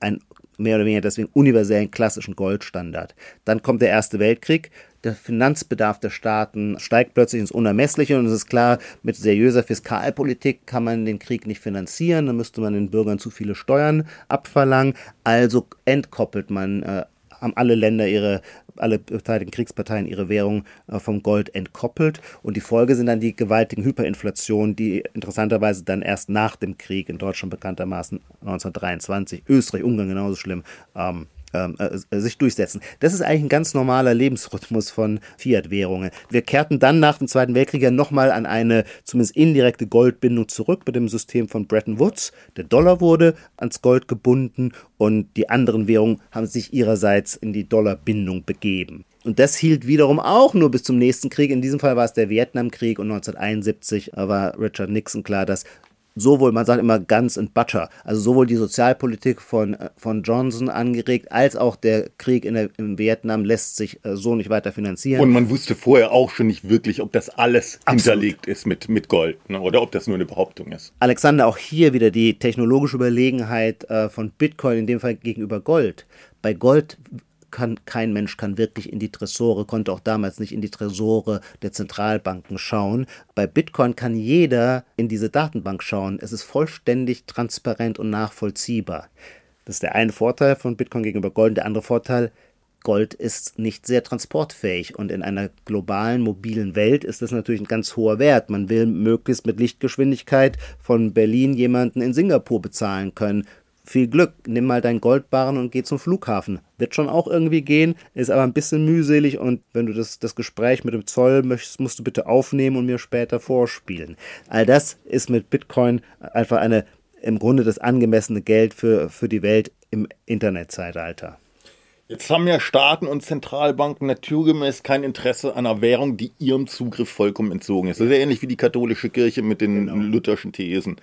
einen mehr oder weniger deswegen universellen klassischen Goldstandard. Dann kommt der Erste Weltkrieg der Finanzbedarf der Staaten steigt plötzlich ins Unermessliche und es ist klar, mit seriöser Fiskalpolitik kann man den Krieg nicht finanzieren, dann müsste man den Bürgern zu viele Steuern abverlangen, also entkoppelt man äh, haben alle Länder ihre, alle beteiligten Kriegsparteien ihre Währung äh, vom Gold entkoppelt. Und die Folge sind dann die gewaltigen Hyperinflationen, die interessanterweise dann erst nach dem Krieg in Deutschland bekanntermaßen 1923, Österreich, Ungarn genauso schlimm, ähm, äh, äh, sich durchsetzen. Das ist eigentlich ein ganz normaler Lebensrhythmus von Fiat-Währungen. Wir kehrten dann nach dem Zweiten Weltkrieg ja nochmal an eine zumindest indirekte Goldbindung zurück mit dem System von Bretton Woods. Der Dollar wurde ans Gold gebunden und die anderen Währungen haben sich ihrerseits in die Dollarbindung begeben. Und das hielt wiederum auch nur bis zum nächsten Krieg. In diesem Fall war es der Vietnamkrieg und 1971 war Richard Nixon klar, dass sowohl, man sagt immer Guns and Butter, also sowohl die Sozialpolitik von, äh, von Johnson angeregt, als auch der Krieg in, der, in Vietnam lässt sich äh, so nicht weiter finanzieren. Und man wusste vorher auch schon nicht wirklich, ob das alles Absolut. hinterlegt ist mit, mit Gold ne? oder ob das nur eine Behauptung ist. Alexander, auch hier wieder die technologische Überlegenheit äh, von Bitcoin, in dem Fall gegenüber Gold. Bei Gold kann, kein Mensch kann wirklich in die Tresore, konnte auch damals nicht in die Tresore der Zentralbanken schauen. Bei Bitcoin kann jeder in diese Datenbank schauen. Es ist vollständig transparent und nachvollziehbar. Das ist der eine Vorteil von Bitcoin gegenüber Gold. Der andere Vorteil, Gold ist nicht sehr transportfähig und in einer globalen mobilen Welt ist das natürlich ein ganz hoher Wert. Man will möglichst mit Lichtgeschwindigkeit von Berlin jemanden in Singapur bezahlen können viel Glück, nimm mal deinen Goldbarren und geh zum Flughafen. Wird schon auch irgendwie gehen, ist aber ein bisschen mühselig und wenn du das, das Gespräch mit dem Zoll möchtest, musst du bitte aufnehmen und mir später vorspielen. All das ist mit Bitcoin einfach eine im Grunde das angemessene Geld für, für die Welt im Internetzeitalter. Jetzt haben ja Staaten und Zentralbanken naturgemäß kein Interesse an einer Währung, die ihrem Zugriff vollkommen entzogen ist. Das ist ja ähnlich wie die katholische Kirche mit den genau. lutherschen Thesen.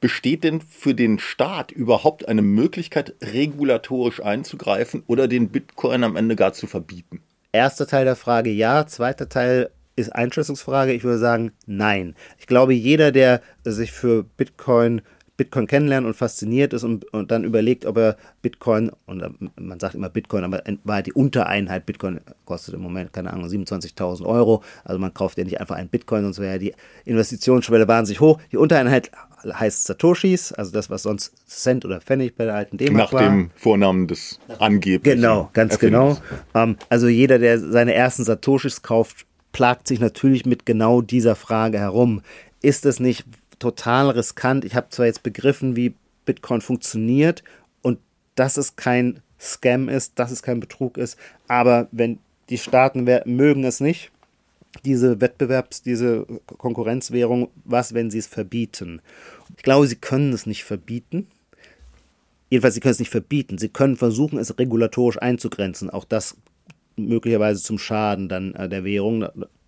Besteht denn für den Staat überhaupt eine Möglichkeit, regulatorisch einzugreifen oder den Bitcoin am Ende gar zu verbieten? Erster Teil der Frage ja, zweiter Teil ist Einschätzungsfrage. Ich würde sagen, nein. Ich glaube, jeder, der sich für Bitcoin Bitcoin kennenlernt und fasziniert ist und, und dann überlegt, ob er Bitcoin, und man sagt immer Bitcoin, aber war die Untereinheit, Bitcoin kostet im Moment, keine Ahnung, 27.000 Euro. Also man kauft ja nicht einfach einen Bitcoin, sonst wäre ja die Investitionsschwelle wahnsinnig hoch. Die Untereinheit heißt Satoshis, also das, was sonst Cent oder Pfennig bei der alten D-Mark war. Nach dem Vornamen des angeblichen. Genau, ganz genau. Ähm, also jeder, der seine ersten Satoshis kauft, plagt sich natürlich mit genau dieser Frage herum. Ist es nicht total riskant? Ich habe zwar jetzt begriffen, wie Bitcoin funktioniert und dass es kein Scam ist, dass es kein Betrug ist, aber wenn die Staaten mögen es nicht, diese Wettbewerbs-, diese Konkurrenzwährung, was, wenn sie es verbieten? Ich glaube, sie können es nicht verbieten. Jedenfalls, sie können es nicht verbieten. Sie können versuchen, es regulatorisch einzugrenzen. Auch das möglicherweise zum Schaden dann äh, der Währung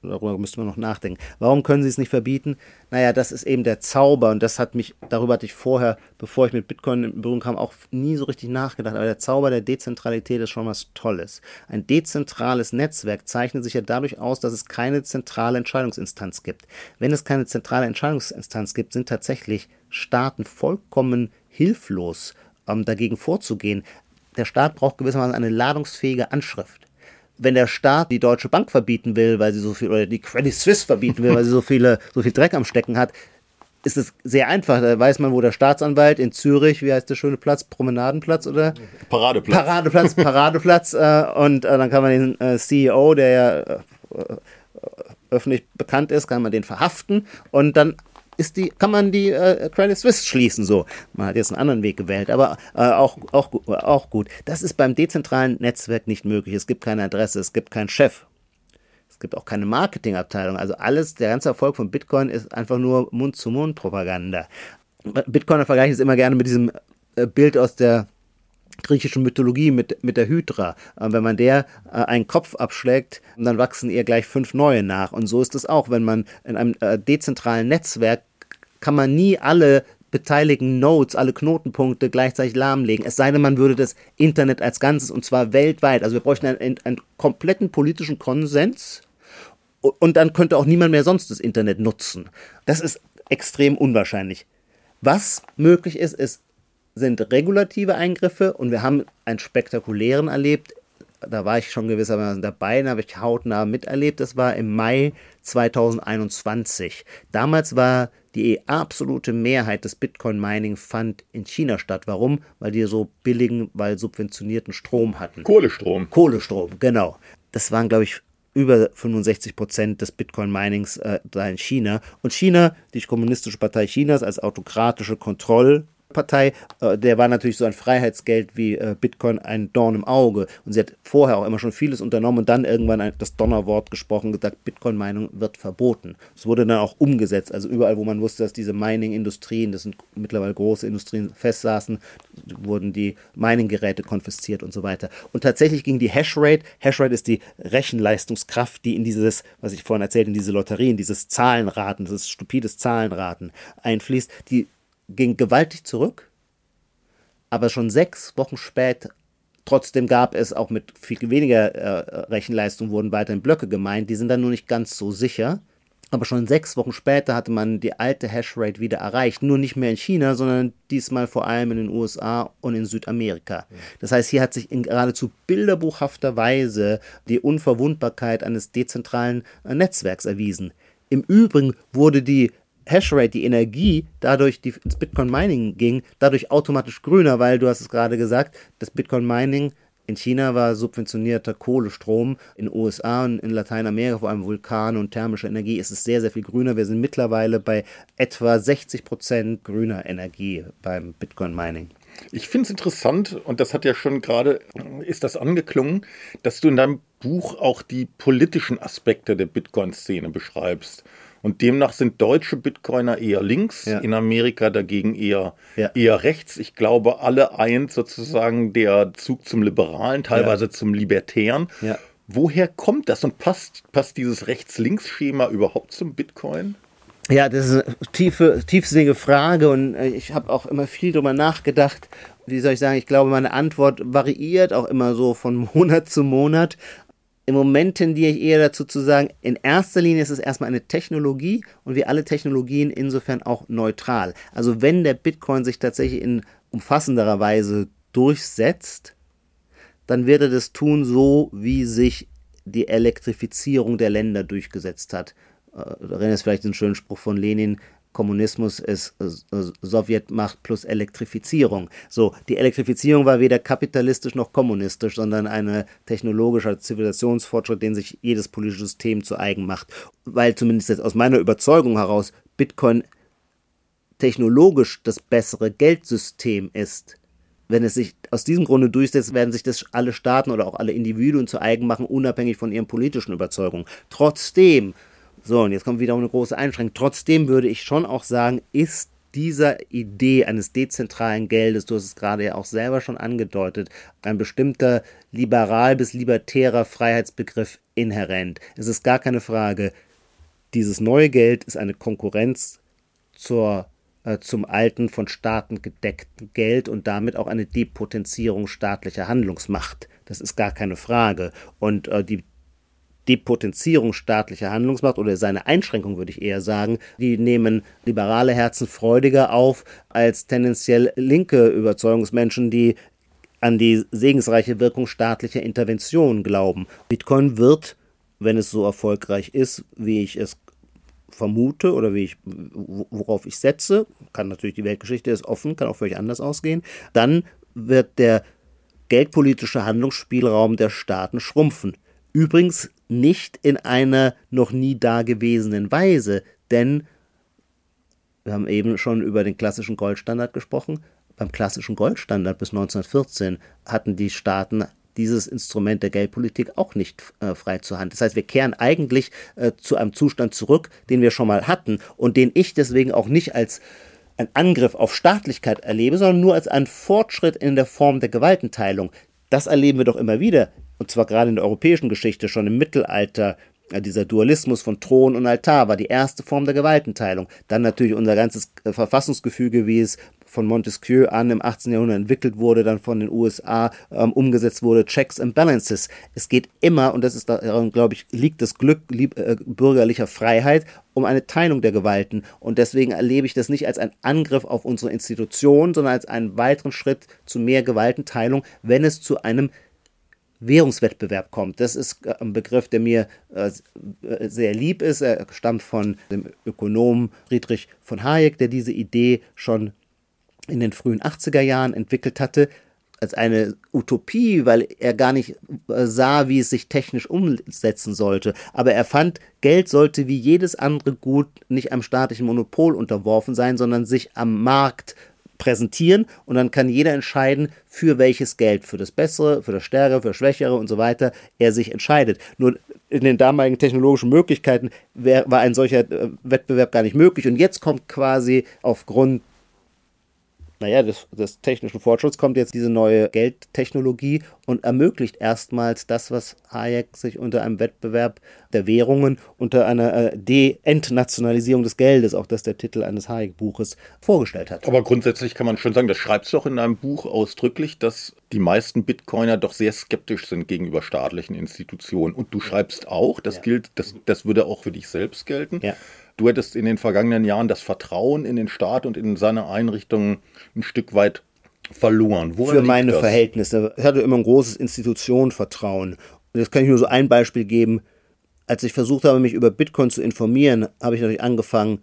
darüber müsste man noch nachdenken. Warum können sie es nicht verbieten? Naja, das ist eben der Zauber und das hat mich, darüber hatte ich vorher, bevor ich mit Bitcoin in Berührung kam, auch nie so richtig nachgedacht. Aber der Zauber der Dezentralität ist schon was Tolles. Ein dezentrales Netzwerk zeichnet sich ja dadurch aus, dass es keine zentrale Entscheidungsinstanz gibt. Wenn es keine zentrale Entscheidungsinstanz gibt, sind tatsächlich Staaten vollkommen hilflos, um dagegen vorzugehen. Der Staat braucht gewissermaßen eine ladungsfähige Anschrift wenn der Staat die Deutsche Bank verbieten will, weil sie so viel, oder die Credit Suisse verbieten will, weil sie so viele, so viel Dreck am Stecken hat, ist es sehr einfach. Da weiß man, wo der Staatsanwalt in Zürich, wie heißt der schöne Platz, Promenadenplatz oder? Paradeplatz. Paradeplatz, Paradeplatz. äh, und äh, dann kann man den äh, CEO, der ja äh, öffentlich bekannt ist, kann man den verhaften und dann ist die, kann man die äh, Credit Suisse schließen. So, man hat jetzt einen anderen Weg gewählt, aber äh, auch, auch, auch gut. Das ist beim dezentralen Netzwerk nicht möglich. Es gibt keine Adresse, es gibt keinen Chef. Es gibt auch keine Marketingabteilung. Also alles, der ganze Erfolg von Bitcoin ist einfach nur Mund-zu-Mund-Propaganda. Bitcoiner vergleiche ich es immer gerne mit diesem äh, Bild aus der griechischen Mythologie mit, mit der Hydra. Äh, wenn man der äh, einen Kopf abschlägt, dann wachsen ihr gleich fünf neue nach. Und so ist es auch, wenn man in einem äh, dezentralen Netzwerk kann man nie alle beteiligten Nodes, alle Knotenpunkte gleichzeitig lahmlegen. Es sei denn, man würde das Internet als Ganzes und zwar weltweit. Also wir bräuchten einen, einen kompletten politischen Konsens und dann könnte auch niemand mehr sonst das Internet nutzen. Das ist extrem unwahrscheinlich. Was möglich ist, ist sind regulative Eingriffe und wir haben einen spektakulären erlebt. Da war ich schon gewissermaßen dabei, da habe ich hautnah miterlebt. Das war im Mai 2021. Damals war die absolute Mehrheit des Bitcoin-Mining fand in China statt. Warum? Weil die so billigen, weil subventionierten Strom hatten. Kohlestrom. Kohlestrom, genau. Das waren, glaube ich, über 65 Prozent des Bitcoin-Minings äh, da in China. Und China, die Kommunistische Partei Chinas als autokratische Kontroll- Partei, äh, der war natürlich so ein Freiheitsgeld wie äh, Bitcoin ein Dorn im Auge. Und sie hat vorher auch immer schon vieles unternommen und dann irgendwann ein, das Donnerwort gesprochen, gesagt, Bitcoin-Meinung wird verboten. Es wurde dann auch umgesetzt. Also überall, wo man wusste, dass diese Mining-Industrien, das sind mittlerweile große Industrien, festsaßen, wurden die Mining-Geräte konfisziert und so weiter. Und tatsächlich ging die Hashrate, Hashrate ist die Rechenleistungskraft, die in dieses, was ich vorhin erzählt, in diese Lotterien, dieses Zahlenraten, dieses stupides Zahlenraten einfließt, die ging gewaltig zurück, aber schon sechs Wochen später, trotzdem gab es auch mit viel weniger äh, Rechenleistung, wurden weiterhin Blöcke gemeint, die sind dann nur nicht ganz so sicher. Aber schon sechs Wochen später hatte man die alte Hashrate wieder erreicht. Nur nicht mehr in China, sondern diesmal vor allem in den USA und in Südamerika. Das heißt, hier hat sich in geradezu bilderbuchhafter Weise die Unverwundbarkeit eines dezentralen äh, Netzwerks erwiesen. Im Übrigen wurde die Hashrate, die Energie, dadurch, die ins Bitcoin Mining ging, dadurch automatisch grüner, weil du hast es gerade gesagt, das Bitcoin Mining in China war subventionierter Kohlestrom, in den USA und in Lateinamerika, vor allem Vulkane und thermische Energie, ist es sehr, sehr viel grüner. Wir sind mittlerweile bei etwa 60 Prozent grüner Energie beim Bitcoin Mining. Ich finde es interessant, und das hat ja schon gerade, ist das angeklungen, dass du in deinem Buch auch die politischen Aspekte der Bitcoin-Szene beschreibst. Und demnach sind deutsche Bitcoiner eher links, ja. in Amerika dagegen eher, ja. eher rechts. Ich glaube, alle eint sozusagen der Zug zum Liberalen, teilweise ja. zum Libertären. Woher kommt das und passt, passt dieses Rechts-Links-Schema überhaupt zum Bitcoin? Ja, das ist eine tiefe, tiefsinnige Frage und äh, ich habe auch immer viel darüber nachgedacht. Wie soll ich sagen, ich glaube, meine Antwort variiert auch immer so von Monat zu Monat. Im Moment tendiere ich eher dazu zu sagen, in erster Linie ist es erstmal eine Technologie und wie alle Technologien insofern auch neutral. Also wenn der Bitcoin sich tatsächlich in umfassenderer Weise durchsetzt, dann wird er das tun, so wie sich die Elektrifizierung der Länder durchgesetzt hat. Äh, darin ist vielleicht ein schöner Spruch von Lenin, Kommunismus ist Sowjetmacht plus Elektrifizierung. So, die Elektrifizierung war weder kapitalistisch noch kommunistisch, sondern ein technologischer Zivilisationsfortschritt, den sich jedes politische System zu eigen macht. Weil zumindest jetzt aus meiner Überzeugung heraus Bitcoin technologisch das bessere Geldsystem ist. Wenn es sich aus diesem Grunde durchsetzt, werden sich das alle Staaten oder auch alle Individuen zu eigen machen, unabhängig von ihren politischen Überzeugungen. Trotzdem so, und jetzt kommt wieder eine große Einschränkung. Trotzdem würde ich schon auch sagen, ist dieser Idee eines dezentralen Geldes, du hast es gerade ja auch selber schon angedeutet, ein bestimmter liberal bis libertärer Freiheitsbegriff inhärent. Es ist gar keine Frage, dieses neue Geld ist eine Konkurrenz zur, äh, zum alten, von Staaten gedeckten Geld und damit auch eine Depotenzierung staatlicher Handlungsmacht. Das ist gar keine Frage. Und äh, die Depotenzierung staatlicher Handlungsmacht oder seine Einschränkung, würde ich eher sagen, die nehmen liberale Herzen freudiger auf als tendenziell linke Überzeugungsmenschen, die an die segensreiche Wirkung staatlicher Intervention glauben. Bitcoin wird, wenn es so erfolgreich ist, wie ich es vermute oder wie ich, worauf ich setze, kann natürlich die Weltgeschichte ist offen, kann auch völlig anders ausgehen, dann wird der geldpolitische Handlungsspielraum der Staaten schrumpfen. Übrigens nicht in einer noch nie dagewesenen Weise, denn wir haben eben schon über den klassischen Goldstandard gesprochen. Beim klassischen Goldstandard bis 1914 hatten die Staaten dieses Instrument der Geldpolitik auch nicht äh, frei zur Hand. Das heißt, wir kehren eigentlich äh, zu einem Zustand zurück, den wir schon mal hatten und den ich deswegen auch nicht als ein Angriff auf Staatlichkeit erlebe, sondern nur als einen Fortschritt in der Form der Gewaltenteilung. Das erleben wir doch immer wieder und zwar gerade in der europäischen Geschichte schon im Mittelalter, dieser Dualismus von Thron und Altar war die erste Form der Gewaltenteilung. Dann natürlich unser ganzes äh, Verfassungsgefüge, wie es von Montesquieu an im 18. Jahrhundert entwickelt wurde, dann von den USA ähm, umgesetzt wurde, Checks and Balances. Es geht immer, und das ist daran, glaube ich, liegt das Glück lieb, äh, bürgerlicher Freiheit, um eine Teilung der Gewalten. Und deswegen erlebe ich das nicht als einen Angriff auf unsere Institutionen, sondern als einen weiteren Schritt zu mehr Gewaltenteilung, wenn es zu einem Währungswettbewerb kommt. Das ist äh, ein Begriff, der mir äh, sehr lieb ist. Er stammt von dem Ökonomen Friedrich von Hayek, der diese Idee schon in den frühen 80er Jahren entwickelt hatte, als eine Utopie, weil er gar nicht äh, sah, wie es sich technisch umsetzen sollte. Aber er fand, Geld sollte wie jedes andere Gut nicht einem staatlichen Monopol unterworfen sein, sondern sich am Markt präsentieren und dann kann jeder entscheiden, für welches Geld, für das Bessere, für das Stärkere, für das Schwächere und so weiter, er sich entscheidet. Nur in den damaligen technologischen Möglichkeiten wär, war ein solcher äh, Wettbewerb gar nicht möglich und jetzt kommt quasi aufgrund naja, des, des technischen Fortschritts kommt jetzt diese neue Geldtechnologie und ermöglicht erstmals das, was Hayek sich unter einem Wettbewerb der Währungen, unter einer äh, De-Entnationalisierung des Geldes, auch das der Titel eines Hayek-Buches, vorgestellt hat. Aber grundsätzlich kann man schon sagen, das schreibst du auch in deinem Buch ausdrücklich, dass die meisten Bitcoiner doch sehr skeptisch sind gegenüber staatlichen Institutionen. Und du schreibst auch, das ja. gilt, das, das würde auch für dich selbst gelten. Ja du hättest in den vergangenen Jahren das Vertrauen in den Staat und in seine Einrichtungen ein Stück weit verloren. Woran Für meine das? Verhältnisse. Ich hatte immer ein großes Institutionenvertrauen. Und jetzt kann ich nur so ein Beispiel geben. Als ich versucht habe, mich über Bitcoin zu informieren, habe ich natürlich angefangen,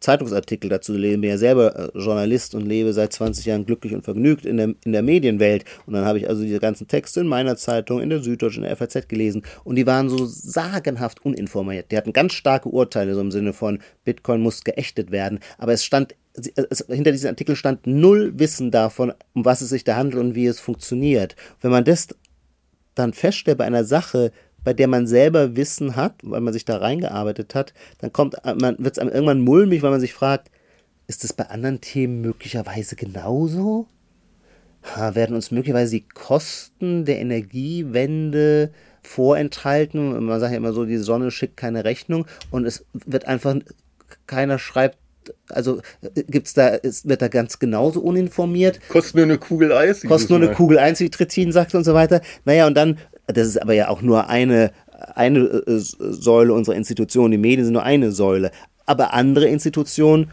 Zeitungsartikel dazu lesen, bin ja selber äh, Journalist und lebe seit 20 Jahren glücklich und vergnügt in der, in der Medienwelt. Und dann habe ich also diese ganzen Texte in meiner Zeitung, in der Süddeutschen, in der FAZ gelesen und die waren so sagenhaft uninformiert. Die hatten ganz starke Urteile, so im Sinne von Bitcoin muss geächtet werden. Aber es stand es, hinter diesem Artikel stand null Wissen davon, um was es sich da handelt und wie es funktioniert. Wenn man das dann feststellt bei einer Sache, bei der man selber Wissen hat, weil man sich da reingearbeitet hat, dann kommt man wird es einem irgendwann mulmig, weil man sich fragt, ist das bei anderen Themen möglicherweise genauso? Ha, werden uns möglicherweise die Kosten der Energiewende vorenthalten? Man sagt ja immer so, die Sonne schickt keine Rechnung und es wird einfach, keiner schreibt also gibt's da, es wird da ganz genauso uninformiert. Kostet nur eine Kugel Eis. Kostet nur eine Kugel Eis, wie Trittin sagt und so weiter. Naja, und dann Das ist aber ja auch nur eine, eine äh, Säule unserer Institutionen. Die Medien sind nur eine Säule. Aber andere Institutionen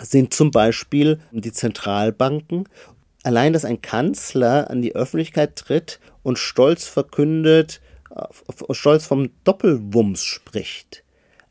sind zum Beispiel die Zentralbanken. Allein, dass ein Kanzler an die Öffentlichkeit tritt und stolz verkündet, stolz vom Doppelwumms spricht,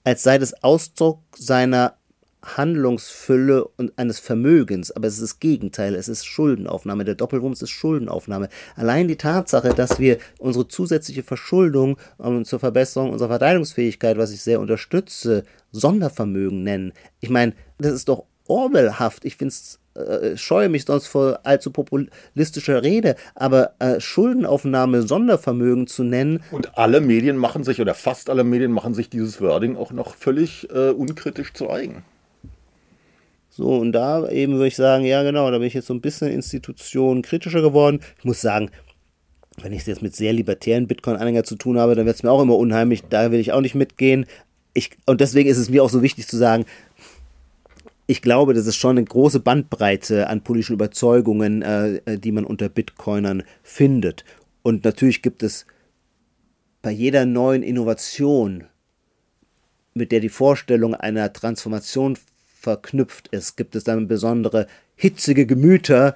als sei das Ausdruck seiner Handlungsfülle und eines Vermögens, aber es ist das Gegenteil, es ist Schuldenaufnahme. Der Doppelwumms ist Schuldenaufnahme. Allein die Tatsache, dass wir unsere zusätzliche Verschuldung um, zur Verbesserung unserer Verteilungsfähigkeit, was ich sehr unterstütze, Sondervermögen nennen. Ich meine, das ist doch Orwellhaft. Ich finde es äh, scheue mich sonst vor allzu populistischer Rede, aber äh, Schuldenaufnahme Sondervermögen zu nennen. Und alle Medien machen sich, oder fast alle Medien machen sich dieses Wording auch noch völlig äh, unkritisch zu eigen. So, und da eben würde ich sagen, ja genau, da bin ich jetzt so ein bisschen Institution kritischer geworden. Ich muss sagen, wenn ich es jetzt mit sehr libertären Bitcoin-Anhängern zu tun habe, dann wird es mir auch immer unheimlich, da will ich auch nicht mitgehen. Ich, und deswegen ist es mir auch so wichtig zu sagen, ich glaube, das ist schon eine große Bandbreite an politischen Überzeugungen, äh, äh, die man unter Bitcoinern findet. Und natürlich gibt es bei jeder neuen Innovation, mit der die Vorstellung einer Transformation verknüpft ist, gibt es dann besondere hitzige Gemüter,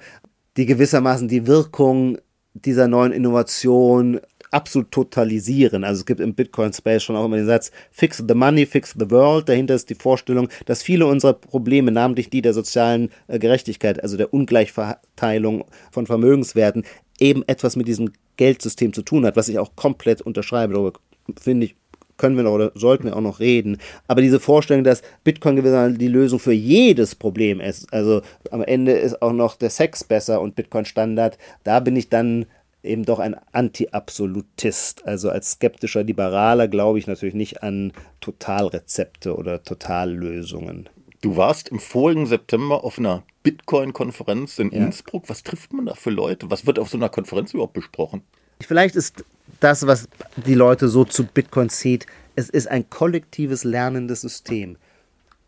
die gewissermaßen die Wirkung dieser neuen Innovation absolut totalisieren. Also es gibt im Bitcoin Space schon auch immer den Satz, fix the money, fix the world. Dahinter ist die Vorstellung, dass viele unserer Probleme, namentlich die der sozialen äh, Gerechtigkeit, also der Ungleichverteilung von Vermögenswerten, eben etwas mit diesem Geldsystem zu tun hat, was ich auch komplett unterschreibe. Darüber finde ich, können wir noch oder sollten wir auch noch reden. Aber diese Vorstellung, dass Bitcoin gewissermaßen die Lösung für jedes Problem ist, also am Ende ist auch noch der Sex besser und Bitcoin Standard, da bin ich dann eben doch ein Anti-Absolutist. Also als skeptischer Liberaler glaube ich natürlich nicht an Totalrezepte oder Totallösungen. Du warst im vorigen September auf einer Bitcoin-Konferenz in ja. Innsbruck. Was trifft man da für Leute? Was wird auf so einer Konferenz überhaupt besprochen? Vielleicht ist das, was die Leute so zu Bitcoin zieht, es ist ein kollektives lernendes System.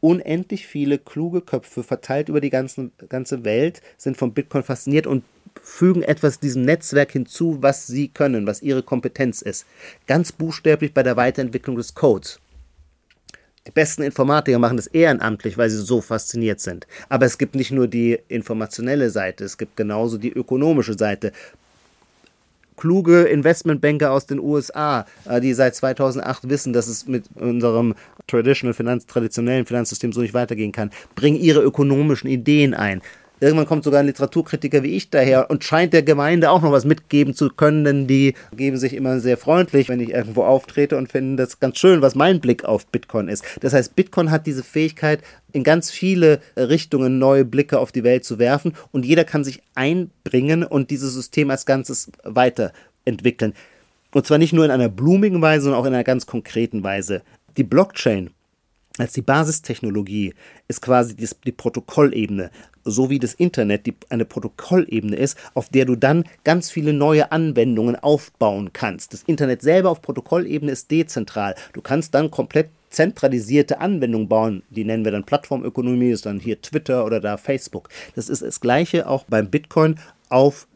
Unendlich viele kluge Köpfe verteilt über die ganze, ganze Welt sind von Bitcoin fasziniert und fügen etwas diesem Netzwerk hinzu, was sie können, was ihre Kompetenz ist. Ganz buchstäblich bei der Weiterentwicklung des Codes. Die besten Informatiker machen das ehrenamtlich, weil sie so fasziniert sind. Aber es gibt nicht nur die informationelle Seite, es gibt genauso die ökonomische Seite. Kluge Investmentbanker aus den USA, äh, die seit 2008 wissen, dass es mit unserem traditional Finanz, traditionellen Finanzsystem so nicht weitergehen kann, bringen ihre ökonomischen Ideen ein. Irgendwann kommt sogar ein Literaturkritiker wie ich daher und scheint der Gemeinde auch noch was mitgeben zu können, denn die geben sich immer sehr freundlich, wenn ich irgendwo auftrete und finden das ganz schön, was mein Blick auf Bitcoin ist. Das heißt, Bitcoin hat diese Fähigkeit, in ganz viele Richtungen neue Blicke auf die Welt zu werfen und jeder kann sich einbringen und dieses System als Ganzes weiterentwickeln. Und zwar nicht nur in einer blumigen Weise, sondern auch in einer ganz konkreten Weise. Die Blockchain als die Basistechnologie ist quasi die, Protokollebene, so wie das Internet die, eine Protokollebene ist, auf der du dann ganz viele neue Anwendungen aufbauen kannst. Das Internet selber auf Protokollebene ist dezentral. Du kannst dann komplett zentralisierte Anwendungen bauen. Die nennen wir dann Plattformökonomie, ist dann hier Twitter oder da Facebook. Das ist das gleiche auch beim Bitcoin. Auf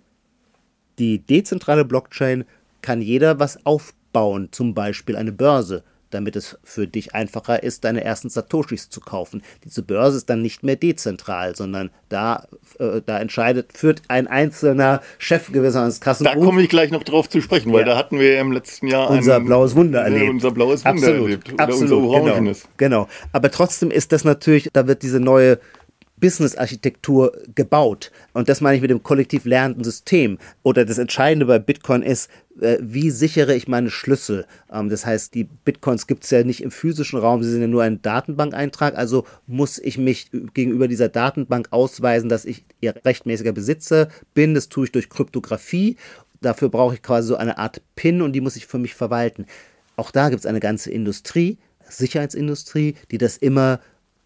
die dezentrale Blockchain kann jeder was aufbauen, zum Beispiel eine Börse damit es für dich einfacher ist, deine ersten Satoshis zu kaufen. Diese Börse ist dann nicht mehr dezentral, sondern da, äh, da entscheidet, führt ein einzelner Chef gewissermaßen Kassen. Da komme ich gleich noch drauf zu sprechen, weil ja. da hatten wir im letzten Jahr unser ein, blaues Wunder erlebt. Unser blaues Wunder absolut, erlebt. Oder absolut, unser Orangenes. Genau, genau. Aber trotzdem ist das natürlich, da wird diese neue Business-Architektur gebaut. Und das meine ich mit dem kollektiv lernenden System. Oder das Entscheidende bei Bitcoin ist, äh, wie sichere ich meine Schlüssel? Ähm, das heißt, die Bitcoins gibt es ja nicht im physischen Raum, sie sind ja nur ein Datenbankeintrag. Also muss ich mich gegenüber dieser Datenbank ausweisen, dass ich ihr rechtmäßiger Besitzer bin. Das tue ich durch Kryptographie. Dafür brauche ich quasi so eine Art PIN und die muss ich für mich verwalten. Auch da gibt es eine ganze Industrie, Sicherheitsindustrie, die das immer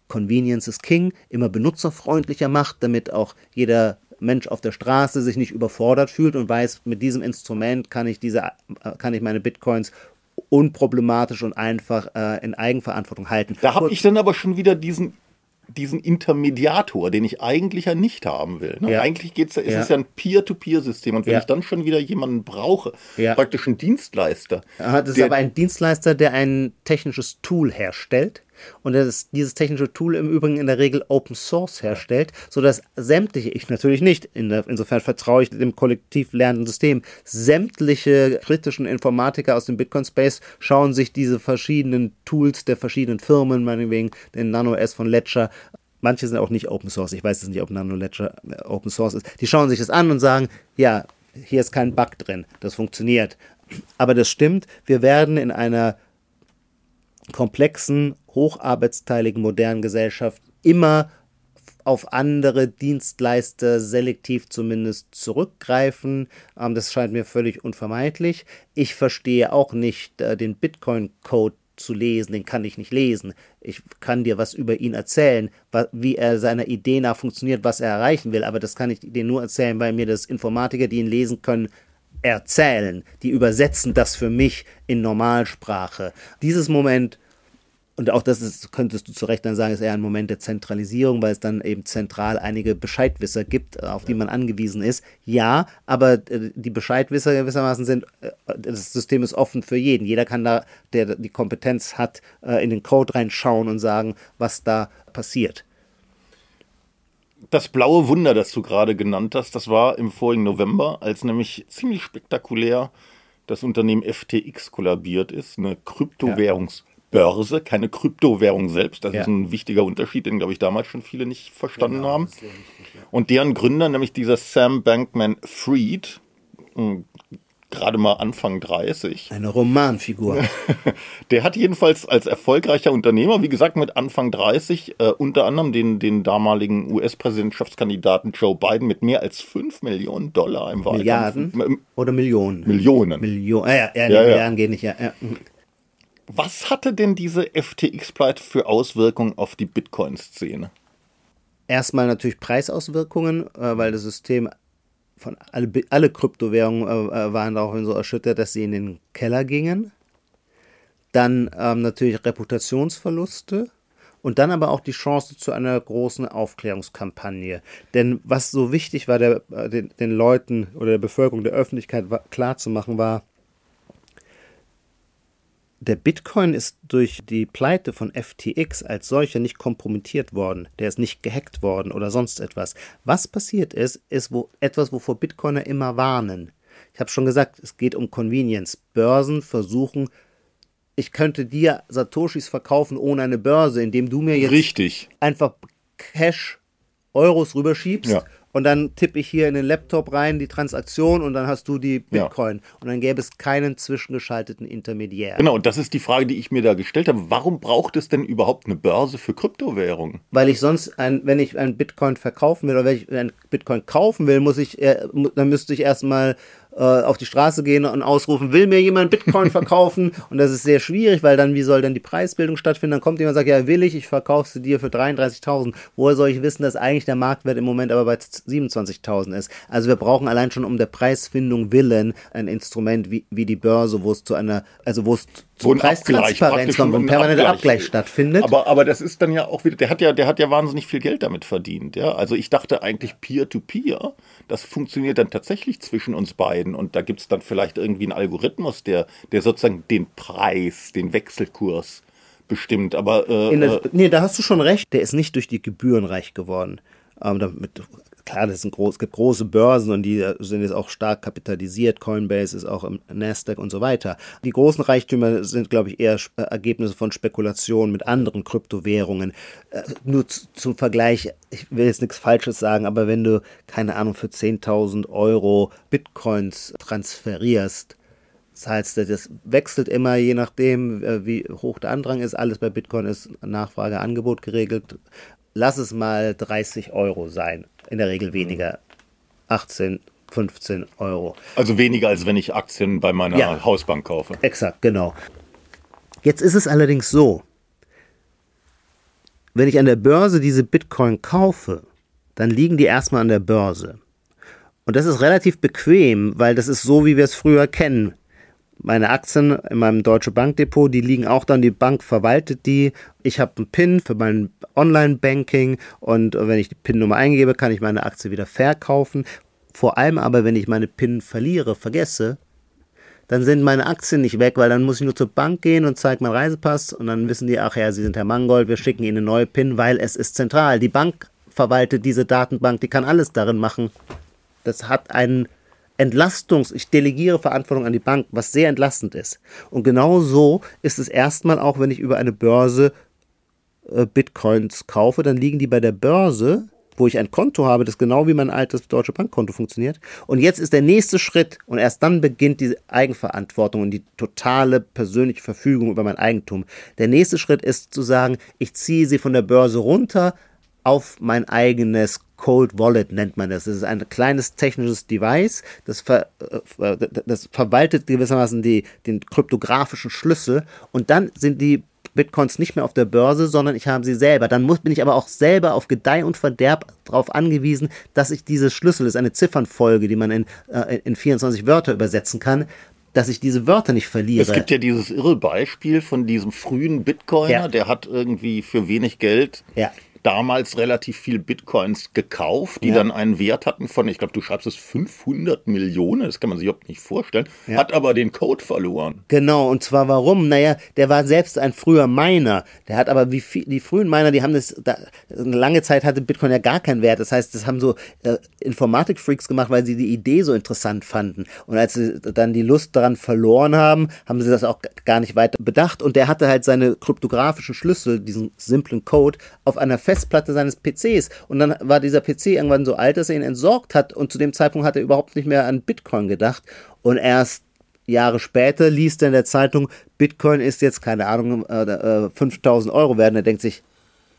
Convenience is King immer benutzerfreundlicher macht, damit auch jeder Mensch auf der Straße sich nicht überfordert fühlt und weiß, mit diesem Instrument kann ich diese, kann ich meine Bitcoins unproblematisch und einfach äh, in Eigenverantwortung halten. Da habe ich dann aber schon wieder diesen diesen Intermediator, den ich eigentlich ja nicht haben will. Ne? Ja. Eigentlich geht's, ja- ist Ja. es ja ein Peer-to-Peer-System. Und wenn Ja. ich dann schon wieder jemanden brauche, praktisch einen Dienstleister, Aha, Das ist aber ein Dienstleister, der ein technisches Tool herstellt. Und das dieses technische Tool im Übrigen in der Regel Open Source herstellt, sodass sämtliche, ich natürlich nicht, in der, insofern vertraue ich dem kollektiv lernenden System, sämtliche kritischen Informatiker aus dem Bitcoin-Space schauen sich diese verschiedenen Tools der verschiedenen Firmen, meinetwegen den Nano S von Ledger, manche sind auch nicht Open Source, ich weiß es nicht, ob Nano Ledger äh, Open Source ist, die schauen sich das an und sagen, ja, hier ist kein Bug drin, das funktioniert. Aber das stimmt, wir werden in einer komplexen, hocharbeitsteiligen modernen Gesellschaft immer auf andere Dienstleister selektiv zumindest zurückgreifen. Ähm, das scheint mir völlig unvermeidlich. Ich verstehe auch nicht äh, den Bitcoin-Code zu lesen, den kann ich nicht lesen. Ich kann dir was über ihn erzählen, wie er seiner Idee nach funktioniert, was er erreichen will, aber das kann ich dir nur erzählen, weil mir das Informatiker, die ihn lesen können, erzählen. Die übersetzen das für mich in Normalsprache. Dieses Moment und auch das ist, könntest du zu Recht dann sagen, ist eher ein Moment der Zentralisierung, weil es dann eben zentral einige Bescheidwisser gibt, auf die man angewiesen ist. Ja, aber äh, die Bescheidwisser gewissermaßen sind, äh, das System ist offen für jeden. Jeder kann da, der die Kompetenz hat, äh, in den Code reinschauen und sagen, was da passiert. das blaue Wunder, das du gerade genannt hast, das war im vorigen November, als nämlich ziemlich spektakulär das Unternehmen FTX kollabiert ist, eine Kryptowährungsbörse, keine Kryptowährung selbst. Das Ja. ist ein wichtiger Unterschied, den, glaube ich, damals schon viele nicht verstanden haben. Und deren Gründer, nämlich dieser Sam Bankman Fried, mh, gerade mal Anfang 30, Eine Romanfigur. der hat jedenfalls als erfolgreicher Unternehmer, wie gesagt, mit Anfang 30, äh, unter anderem den, den damaligen US-Präsidentschaftskandidaten Joe Biden mit mehr als 5 Millionen Dollar im Wahlkampf. Milliarden oder Millionen? Millionen. Millionen. Ja, ja, ja, Ja, nee, ja. Milliarden geht nicht. Ja, ja. Was hatte denn diese FTX-Pleite für Auswirkungen auf die Bitcoin-Szene? Erstmal natürlich Preisauswirkungen, äh, weil das System von alle, alle Kryptowährungen äh, äh, waren daraufhin so erschüttert, dass sie in den Keller gingen. Dann ähm, natürlich Reputationsverluste und dann aber auch die Chance zu einer großen Aufklärungskampagne. Denn was so wichtig war, der, den, den Leuten oder der Bevölkerung, der Öffentlichkeit klarzumachen war, der Bitcoin ist durch die Pleite von FTX als solcher nicht kompromittiert worden. Der ist nicht gehackt worden oder sonst etwas. Was passiert ist, ist wo, etwas, wovor Bitcoiner immer warnen. Ich habe schon gesagt, es geht um Convenience. Börsen versuchen, ich könnte dir Satoshis verkaufen ohne eine Börse, indem du mir jetzt Richtig. einfach Cash Euros rüberschiebst Ja. Und dann tippe ich hier in den Laptop rein die Transaktion und dann hast du die Ja. Bitcoin und dann gäbe es keinen zwischengeschalteten Intermediär. Genau, und das ist die Frage, die ich mir da gestellt habe. Warum braucht es denn überhaupt eine Börse für Kryptowährungen? Weil ich sonst, ein, wenn ich einen Bitcoin verkaufen will oder wenn ich einen Bitcoin kaufen will, muss ich, äh, dann müsste ich erstmal auf die Straße gehen und ausrufen, will mir jemand Bitcoin verkaufen? und das ist sehr schwierig, weil dann, wie soll denn die Preisbildung stattfinden? Dann kommt jemand und sagt, ja, will ich, ich verkaufe sie dir für 33.000. Woher soll ich wissen, dass eigentlich der Marktwert im Moment aber bei 27.000 ist? Also wir brauchen allein schon um der Preisfindung willen ein Instrument wie, wie die Börse, wo es zu einer, also wo es zu ein Preistransparenz kommt, wo ein permanenter Abgleich. Abgleich stattfindet. Aber, aber das ist dann ja auch wieder, der hat ja, der hat ja wahnsinnig viel Geld damit verdient, ja. Also ich dachte eigentlich Peer-to-Peer, das funktioniert dann tatsächlich zwischen uns beiden und da gibt es dann vielleicht irgendwie einen Algorithmus, der, der sozusagen den Preis, den Wechselkurs bestimmt. Aber äh, In äh, der, nee, da hast du schon recht. Der ist nicht durch die Gebühren reich geworden. Ähm, damit, klar, das sind groß, es gibt große Börsen und die äh, sind jetzt auch stark kapitalisiert. Coinbase ist auch im Nasdaq und so weiter. Die großen Reichtümer sind, glaube ich, eher Ergebnisse von Spekulationen mit anderen Kryptowährungen. Äh, nur zu, zum Vergleich, ich will jetzt nichts Falsches sagen, aber wenn du, keine Ahnung, für 10.000 Euro Bitcoins transferierst, das heißt, das wechselt immer je nachdem, äh, wie hoch der Andrang ist. Alles bei Bitcoin ist Nachfrage, Angebot geregelt. Lass es mal 30 Euro sein. In der Regel weniger. 18, 15 Euro. also weniger, als wenn ich Aktien bei meiner Ja. Hausbank kaufe. Exakt, genau. Jetzt ist es allerdings so, wenn ich an der Börse diese Bitcoin kaufe, dann liegen die erstmal an der Börse. Und das ist relativ bequem, weil das ist so, wie wir es früher kennen. Meine Aktien in meinem Deutsche Bankdepot, die liegen auch dann, die Bank verwaltet die. Ich habe einen PIN für mein Online-Banking und wenn ich die PIN-Nummer eingebe, kann ich meine Aktie wieder verkaufen. Vor allem aber, wenn ich meine PIN verliere, vergesse, dann sind meine Aktien nicht weg, weil dann muss ich nur zur Bank gehen und zeige meinen Reisepass und dann wissen die, ach ja, Sie sind Herr Mangold, wir schicken Ihnen eine neue PIN, weil es ist zentral. Die Bank verwaltet diese Datenbank, die kann alles darin machen. Das hat einen Entlastungs-, ich delegiere Verantwortung an die Bank, was sehr entlastend ist. Und genau so ist es erstmal auch, wenn ich über eine Börse äh, Bitcoins kaufe, dann liegen die bei der Börse wo ich ein Konto habe, das genau wie mein altes Deutsche Bankkonto funktioniert. Und jetzt ist der nächste Schritt und erst dann beginnt die Eigenverantwortung und die totale persönliche Verfügung über mein Eigentum. Der nächste Schritt ist zu sagen, ich ziehe sie von der Börse runter auf mein eigenes Cold Wallet nennt man das. Das ist ein kleines technisches Device, das, ver, äh, das verwaltet gewissermaßen die, den kryptografischen Schlüssel und dann sind die Bitcoins nicht mehr auf der Börse, sondern ich habe sie selber. Dann muss, bin ich aber auch selber auf Gedeih und Verderb darauf angewiesen, dass ich diese Schlüssel, das ist eine Ziffernfolge, die man in, äh, in 24 Wörter übersetzen kann, dass ich diese Wörter nicht verliere. Es gibt ja dieses irre Beispiel von diesem frühen Bitcoiner, ja. der hat irgendwie für wenig Geld ja damals relativ viel Bitcoins gekauft, die ja. dann einen Wert hatten von, ich glaube, du schreibst es 500 Millionen, das kann man sich überhaupt nicht vorstellen, ja. hat aber den Code verloren. Genau, und zwar warum? Naja, der war selbst ein früher Miner, der hat aber wie viel, die frühen Miner, die haben das, da, eine lange Zeit hatte Bitcoin ja gar keinen Wert, das heißt, das haben so äh, Informatik-Freaks gemacht, weil sie die Idee so interessant fanden und als sie dann die Lust daran verloren haben, haben sie das auch gar nicht weiter bedacht und der hatte halt seine kryptografischen Schlüssel, diesen simplen Code, auf einer Festplatte seines PCs. Und dann war dieser PC irgendwann so alt, dass er ihn entsorgt hat. Und zu dem Zeitpunkt hat er überhaupt nicht mehr an Bitcoin gedacht. Und erst Jahre später liest er in der Zeitung, Bitcoin ist jetzt, keine Ahnung, äh, 5000 äh, Euro werden. Er denkt sich,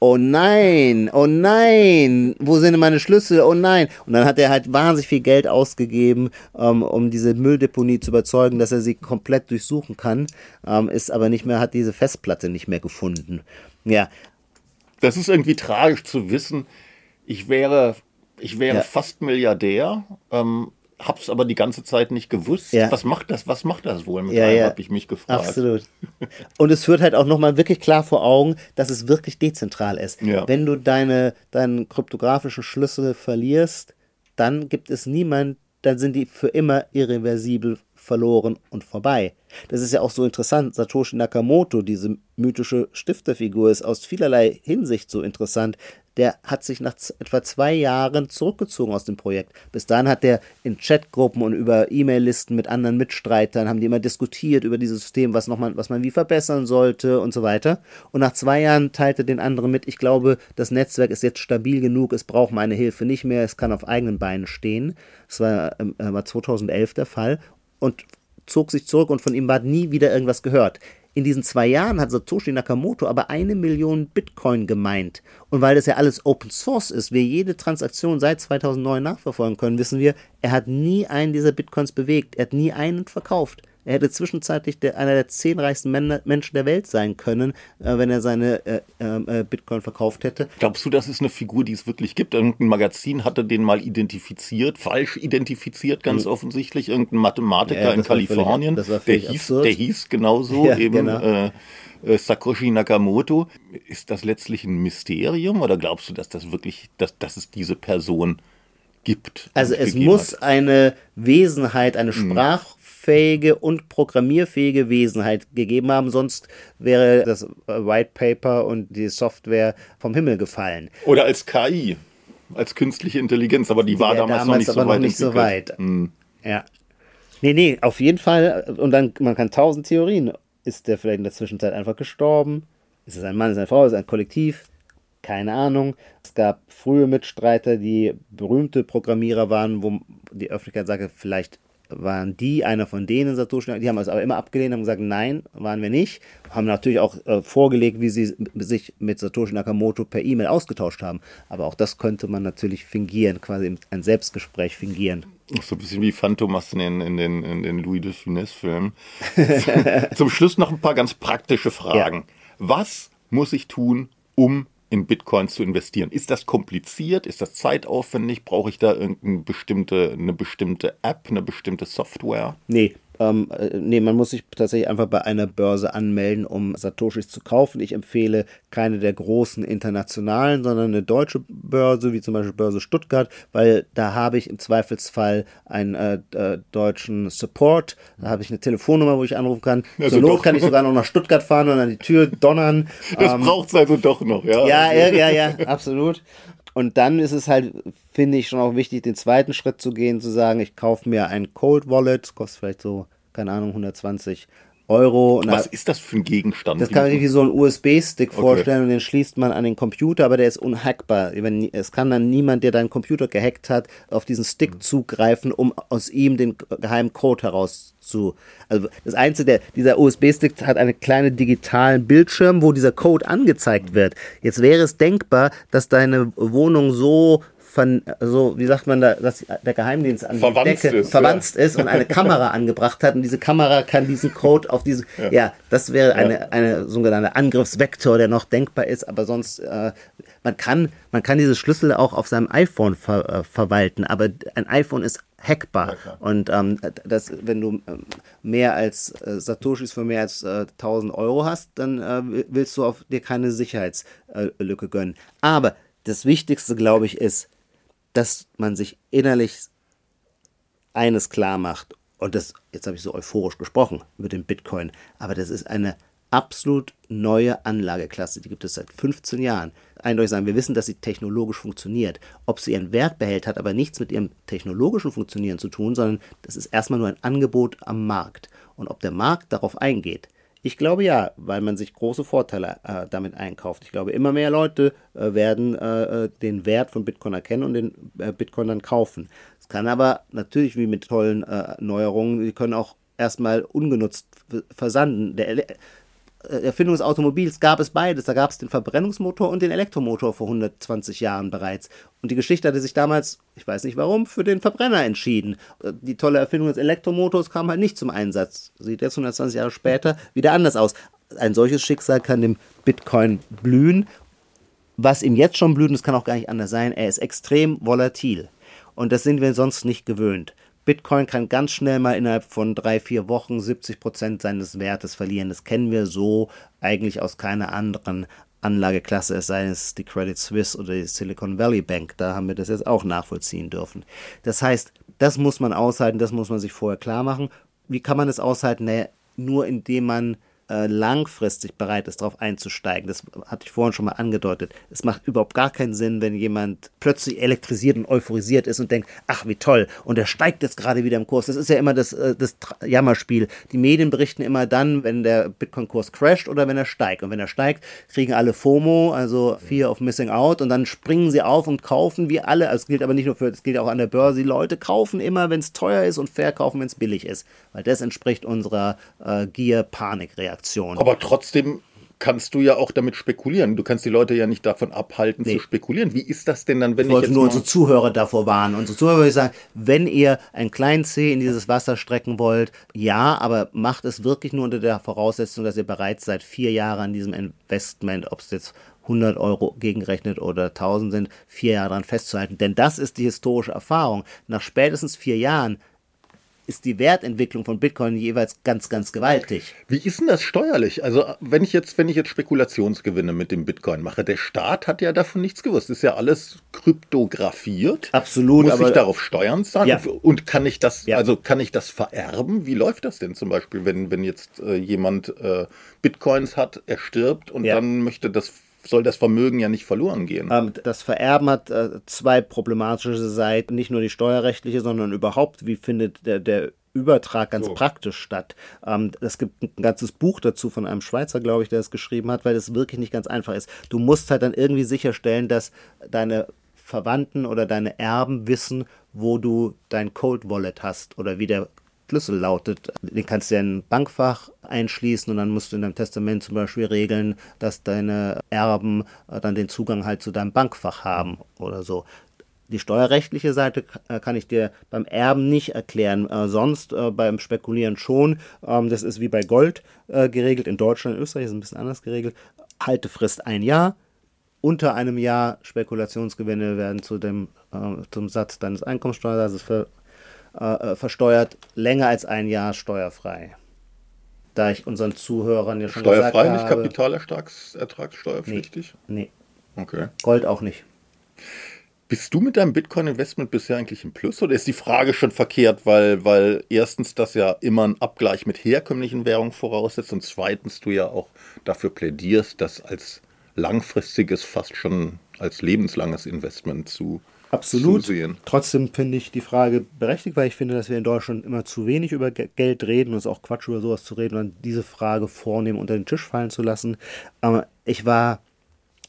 oh nein, oh nein, wo sind meine Schlüssel, oh nein. Und dann hat er halt wahnsinnig viel Geld ausgegeben, ähm, um diese Mülldeponie zu überzeugen, dass er sie komplett durchsuchen kann, ähm, ist aber nicht mehr, hat diese Festplatte nicht mehr gefunden. Ja, das ist irgendwie tragisch zu wissen. Ich wäre, ich wäre ja. fast Milliardär, ähm, hab's aber die ganze Zeit nicht gewusst. Ja. Was macht das? Was macht das wohl mit ja, einem, ja. habe ich mich gefragt. Absolut. Und es führt halt auch nochmal wirklich klar vor Augen, dass es wirklich dezentral ist. Ja. Wenn du deine, deinen kryptografischen Schlüssel verlierst, dann gibt es niemand, dann sind die für immer irreversibel verloren und vorbei. Das ist ja auch so interessant. Satoshi Nakamoto, diese mythische Stifterfigur, ist aus vielerlei Hinsicht so interessant. Der hat sich nach etwa zwei Jahren zurückgezogen aus dem Projekt. Bis dahin hat er in Chatgruppen und über E-Mail-Listen mit anderen Mitstreitern, haben die immer diskutiert über dieses System, was, noch man, was man wie verbessern sollte und so weiter. Und nach zwei Jahren teilte den anderen mit, ich glaube, das Netzwerk ist jetzt stabil genug, es braucht meine Hilfe nicht mehr, es kann auf eigenen Beinen stehen. Das war, äh, war 2011 der Fall und zog sich zurück und von ihm war nie wieder irgendwas gehört. In diesen zwei Jahren hat Satoshi Nakamoto aber eine Million Bitcoin gemeint. Und weil das ja alles Open Source ist, wir jede Transaktion seit 2009 nachverfolgen können, wissen wir, er hat nie einen dieser Bitcoins bewegt. Er hat nie einen verkauft. Er hätte zwischenzeitlich der, einer der zehn reichsten Männer, Menschen der Welt sein können, äh, wenn er seine äh, äh, Bitcoin verkauft hätte. Glaubst du, das ist eine Figur, die es wirklich gibt? Irgendein Magazin hatte den mal identifiziert, falsch identifiziert, ganz mhm. offensichtlich. Irgendein Mathematiker ja, in Kalifornien. Völlig, der, hieß, der hieß genauso ja, eben. Genau. Äh, äh, Sakoshi Nakamoto. Ist das letztlich ein Mysterium oder glaubst du, dass das wirklich, dass, dass es diese Person gibt? Also es muss hat? eine Wesenheit, eine mhm. Sprach fähige und programmierfähige Wesenheit gegeben haben, sonst wäre das White Paper und die Software vom Himmel gefallen. Oder als KI, als künstliche Intelligenz, aber die war ja, damals, damals, noch nicht, so, weit noch nicht so weit. Hm. Ja. Nee, nee, auf jeden Fall. Und dann, man kann tausend Theorien. Ist der vielleicht in der Zwischenzeit einfach gestorben? Ist es ein Mann, ist es eine Frau, ist es ein Kollektiv? Keine Ahnung. Es gab frühe Mitstreiter, die berühmte Programmierer waren, wo die Öffentlichkeit sagte, vielleicht waren die einer von denen Satoshi, die haben es aber immer abgelehnt, haben gesagt, nein, waren wir nicht, haben natürlich auch äh, vorgelegt, wie sie sich mit Satoshi Nakamoto per E-Mail ausgetauscht haben, aber auch das könnte man natürlich fingieren, quasi ein Selbstgespräch fingieren. So ein bisschen wie Phantomas in, in, den, in den Louis de Funès-Filmen. Zum Schluss noch ein paar ganz praktische Fragen. Ja. Was muss ich tun, um in Bitcoins zu investieren. Ist das kompliziert? Ist das zeitaufwendig? Brauche ich da irgendeine bestimmte, eine bestimmte App, eine bestimmte Software? Nee, Ähm, äh, nee, man muss sich tatsächlich einfach bei einer Börse anmelden, um Satoshis zu kaufen. Ich empfehle keine der großen internationalen, sondern eine deutsche Börse, wie zum Beispiel Börse Stuttgart, weil da habe ich im Zweifelsfall einen äh, äh, deutschen Support, da habe ich eine Telefonnummer, wo ich anrufen kann. Also Zur Not doch. kann ich sogar noch nach Stuttgart fahren und an die Tür donnern. Das ähm, braucht es also doch noch, ja. Ja, ja, ja, ja, absolut. Und dann ist es halt, finde ich, schon auch wichtig, den zweiten Schritt zu gehen, zu sagen, ich kaufe mir ein Cold Wallet, kostet vielleicht so, keine Ahnung, 120 Euro. Was ist das für ein Gegenstand? Das kann man sich wie so ein USB-Stick okay. vorstellen und den schließt man an den Computer, aber der ist unhackbar. Es kann dann niemand, der deinen Computer gehackt hat, auf diesen Stick mhm. zugreifen, um aus ihm den geheimen Code herauszu. Also das Einzige, der, dieser USB-Stick hat einen kleinen digitalen Bildschirm, wo dieser Code angezeigt wird. Jetzt wäre es denkbar, dass deine Wohnung so von, also wie sagt man da, dass der Geheimdienst an verwandt die Decke ist, verwandt ja. ist und eine Kamera angebracht hat und diese Kamera kann diesen Code auf diese, ja, ja das wäre eine, ja. eine sogenannte Angriffsvektor, der noch denkbar ist, aber sonst, äh, man kann, man kann diese Schlüssel auch auf seinem iPhone ver, äh, verwalten, aber ein iPhone ist hackbar. Ja, und ähm, das, wenn du ähm, mehr als äh, Satoshis für mehr als äh, 1000 Euro hast, dann äh, willst du auf dir keine Sicherheitslücke gönnen. Aber das Wichtigste, glaube ich, ist, dass man sich innerlich eines klar macht. Und das, jetzt habe ich so euphorisch gesprochen über den Bitcoin, aber das ist eine absolut neue Anlageklasse. Die gibt es seit 15 Jahren. Eindeutig sagen, wir wissen, dass sie technologisch funktioniert. Ob sie ihren Wert behält, hat aber nichts mit ihrem technologischen Funktionieren zu tun, sondern das ist erstmal nur ein Angebot am Markt. Und ob der Markt darauf eingeht, ich glaube ja, weil man sich große Vorteile äh, damit einkauft. Ich glaube, immer mehr Leute äh, werden äh, äh den Wert von Bitcoin erkennen und den äh, Bitcoin dann kaufen. Es kann aber natürlich wie mit tollen äh, Neuerungen, die können auch erstmal ungenutzt versanden. Der, Erfindung des Automobils gab es beides. Da gab es den Verbrennungsmotor und den Elektromotor vor 120 Jahren bereits. Und die Geschichte hatte sich damals, ich weiß nicht warum, für den Verbrenner entschieden. Äh, die tolle Erfindung des Elektromotors kam halt nicht zum Einsatz. Sieht jetzt 120 Jahre später wieder anders aus. Ein solches Schicksal kann dem Bitcoin blühen. Was ihm jetzt schon blüht, das kann auch gar nicht anders sein, er ist extrem volatil. Und das sind wir sonst nicht gewöhnt. Bitcoin kann ganz schnell mal innerhalb von drei, vier Wochen 70 Prozent seines Wertes verlieren. Das kennen wir so eigentlich aus keiner anderen Anlageklasse, es sei es die Credit Suisse oder die Silicon Valley Bank. Da haben wir das jetzt auch nachvollziehen dürfen. Das heißt, das muss man aushalten, das muss man sich vorher klar machen. Wie kann man das aushalten? Naja, nur indem man äh, langfristig bereit ist, darauf einzusteigen. Das hatte ich vorhin schon mal angedeutet. Es macht überhaupt gar keinen Sinn, wenn jemand plötzlich elektrisiert und euphorisiert ist und denkt, ach wie toll, und er steigt jetzt gerade wieder im Kurs. Das ist ja immer das, äh, das Jammerspiel. Die Medien berichten immer dann, wenn der Bitcoin-Kurs crasht oder wenn er steigt. Und wenn er steigt, kriegen alle FOMO, also Fear of Missing Out, und dann springen sie auf und kaufen wie alle. Also es gilt aber nicht nur für, es gilt auch an der Börse. Die Leute kaufen immer, wenn es teuer ist und verkaufen, wenn es billig ist. Weil das entspricht unserer äh, Gier-Panik-Reaktion. Aktion. Aber trotzdem kannst du ja auch damit spekulieren. Du kannst die Leute ja nicht davon abhalten nee. zu spekulieren. Wie ist das denn dann, wenn ich, ich jetzt nur unsere Zuhörer davor warnen. Unsere Zuhörer würde ich sagen, wenn ihr einen kleinen C in dieses Wasser strecken wollt, ja, aber macht es wirklich nur unter der Voraussetzung, dass ihr bereits seit vier Jahren an diesem Investment, ob es jetzt 100 Euro gegengerechnet oder 1000 sind, vier Jahre daran festzuhalten. Denn das ist die historische Erfahrung. Nach spätestens vier Jahren ist die Wertentwicklung von Bitcoin jeweils ganz, ganz gewaltig. Wie ist denn das steuerlich? Also wenn ich jetzt, wenn ich jetzt Spekulationsgewinne mit dem Bitcoin mache, der Staat hat ja davon nichts gewusst. Ist ja alles kryptografiert. Absolut. Muss ich darauf Steuern zahlen? Ja. Und kann ich das, ja. also kann ich das vererben? Wie läuft das denn zum Beispiel, wenn, wenn jetzt äh, jemand äh, Bitcoins hat, er stirbt und ja. dann möchte das soll das Vermögen ja nicht verloren gehen. Ähm, das Vererben hat äh, zwei problematische Seiten, nicht nur die steuerrechtliche, sondern überhaupt, wie findet der, der Übertrag ganz so. praktisch statt. Ähm, es gibt ein ganzes Buch dazu von einem Schweizer, glaube ich, der es geschrieben hat, weil es wirklich nicht ganz einfach ist. Du musst halt dann irgendwie sicherstellen, dass deine Verwandten oder deine Erben wissen, wo du dein Cold Wallet hast oder wie der Schlüssel lautet. Den kannst du ja in ein Bankfach einschließen und dann musst du in deinem Testament zum Beispiel regeln, dass deine Erben äh, dann den Zugang halt zu deinem Bankfach haben oder so. Die steuerrechtliche Seite äh, kann ich dir beim Erben nicht erklären, äh, sonst äh, beim Spekulieren schon. Ähm, das ist wie bei Gold äh, geregelt. In Deutschland, in Österreich ist es ein bisschen anders geregelt. Haltefrist ein Jahr. Unter einem Jahr Spekulationsgewinne werden zu dem, äh, zum Satz deines Einkommenssteuersatzes äh, versteuert, länger als ein Jahr steuerfrei. Da ich unseren Zuhörern ja schon Steuerfrei, gesagt nicht habe, kapitalertragssteuerpflichtig? nee, Okay. Gold auch nicht. Bist du mit deinem Bitcoin-Investment bisher eigentlich im Plus oder ist die Frage schon verkehrt, weil, weil erstens das ja immer einen Abgleich mit herkömmlichen Währungen voraussetzt und zweitens du ja auch dafür plädierst, das als langfristiges, fast schon als lebenslanges Investment zu, Absolut. Trotzdem finde ich die Frage berechtigt, weil ich finde, dass wir in Deutschland immer zu wenig über Ge- Geld reden und es ist auch Quatsch, über sowas zu reden und dann diese Frage vornehmen unter den Tisch fallen zu lassen. Aber ich war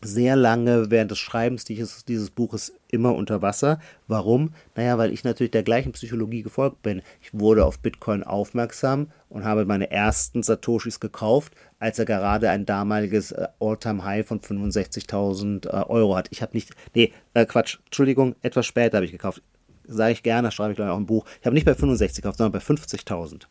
sehr lange während des Schreibens dieses, dieses Buches immer unter Wasser. Warum? Naja, weil ich natürlich der gleichen Psychologie gefolgt bin. Ich wurde auf Bitcoin aufmerksam und habe meine ersten Satoshis gekauft, als er gerade ein damaliges äh, All-Time-High von 65.000 äh, Euro hat. Ich habe nicht, nee, äh, Quatsch, Entschuldigung, etwas später habe ich gekauft. Sage ich gerne, schreibe ich gleich auch im Buch. Ich habe nicht bei 65 gekauft, sondern bei 50.000.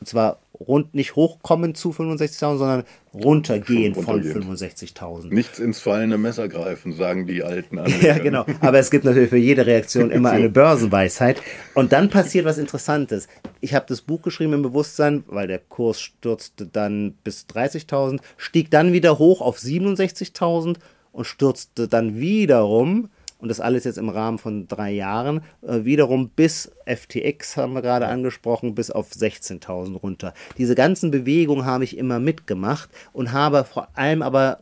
Und zwar rund, nicht hochkommen zu 65.000, sondern runtergehen von runtergehen. 65.000. Nichts ins fallende Messer greifen, sagen die alten Anleger. Ja, genau. Aber es gibt natürlich für jede Reaktion immer eine Börsenweisheit. Und dann passiert was Interessantes. Ich habe das Buch geschrieben im Bewusstsein, weil der Kurs stürzte dann bis 30.000, stieg dann wieder hoch auf 67.000 und stürzte dann wiederum, und das alles jetzt im Rahmen von drei Jahren, äh, wiederum bis FTX, haben wir gerade angesprochen, bis auf 16.000 runter. Diese ganzen Bewegungen habe ich immer mitgemacht und habe vor allem aber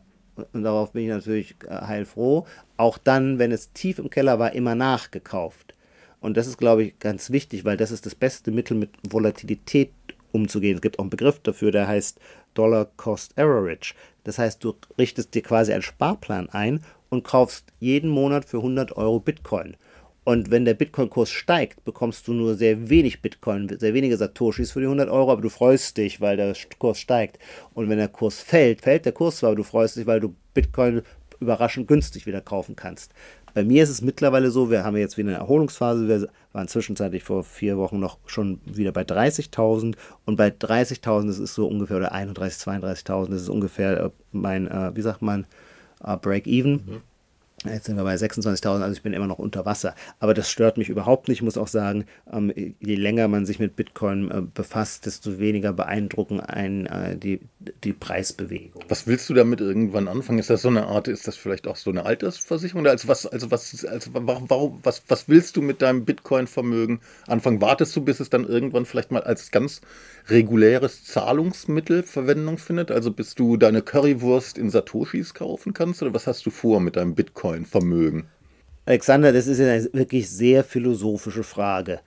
und darauf bin ich natürlich äh, heilfroh, auch dann, wenn es tief im Keller war, immer nachgekauft. Und das ist, glaube ich, ganz wichtig, weil das ist das beste Mittel, mit Volatilität umzugehen. Es gibt auch einen Begriff dafür, der heißt Dollar Cost Average. Das heißt, du richtest dir quasi einen Sparplan ein und kaufst jeden Monat für 100 Euro Bitcoin. Und wenn der Bitcoin-Kurs steigt, bekommst du nur sehr wenig Bitcoin, sehr wenige Satoshis für die 100 Euro, aber du freust dich, weil der Kurs steigt. Und wenn der Kurs fällt, fällt der Kurs zwar, aber du freust dich, weil du Bitcoin überraschend günstig wieder kaufen kannst. Bei mir ist es mittlerweile so, wir haben jetzt wieder eine Erholungsphase, wir waren zwischenzeitlich vor vier Wochen noch schon wieder bei 30.000 und bei 30.000 das ist so ungefähr, oder 31.000, 32.000, das ist ungefähr äh, mein, äh, wie sagt man, äh, Break-Even. Jetzt sind wir bei 26.000, also ich bin immer noch unter Wasser. Aber das stört mich überhaupt nicht. Ich muss auch sagen, ähm, je länger man sich mit Bitcoin äh, befasst, desto weniger beeindrucken einen äh, die, die Preisbewegung. Was willst du damit irgendwann anfangen? Ist das so eine Art, ist das vielleicht auch so eine Altersversicherung? Oder Also was, also was, also warum, was, was willst du mit deinem Bitcoin-Vermögen anfangen? Wartest du, bis es dann irgendwann vielleicht mal als ganz reguläres Zahlungsmittel Verwendung findet? Also bis du deine Currywurst in Satoshis kaufen kannst? Oder was hast du vor mit deinem Bitcoin-Vermögen? Alexander, das ist ja eine wirklich sehr philosophische Frage.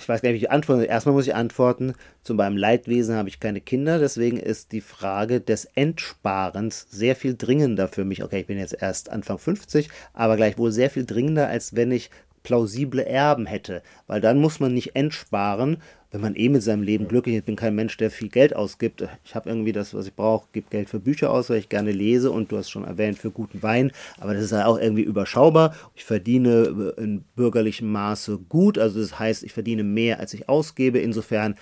Ich weiß gar nicht, wie ich antworte. Erstmal muss ich antworten, zu meinem Leidwesen habe ich keine Kinder, deswegen ist die Frage des Entsparens sehr viel dringender für mich. Okay, ich bin jetzt erst Anfang 50, aber gleichwohl sehr viel dringender, als wenn ich plausible Erben hätte. Weil dann muss man nicht entsparen, wenn man eh mit seinem Leben glücklich ist. Ich bin kein Mensch, der viel Geld ausgibt. Ich habe irgendwie das, was ich brauche, gebe Geld für Bücher aus, weil ich gerne lese und du hast schon erwähnt, für guten Wein. Aber das ist ja auch irgendwie überschaubar. Ich verdiene in bürgerlichem Maße gut. Also das heißt, ich verdiene mehr, als ich ausgebe. Insofern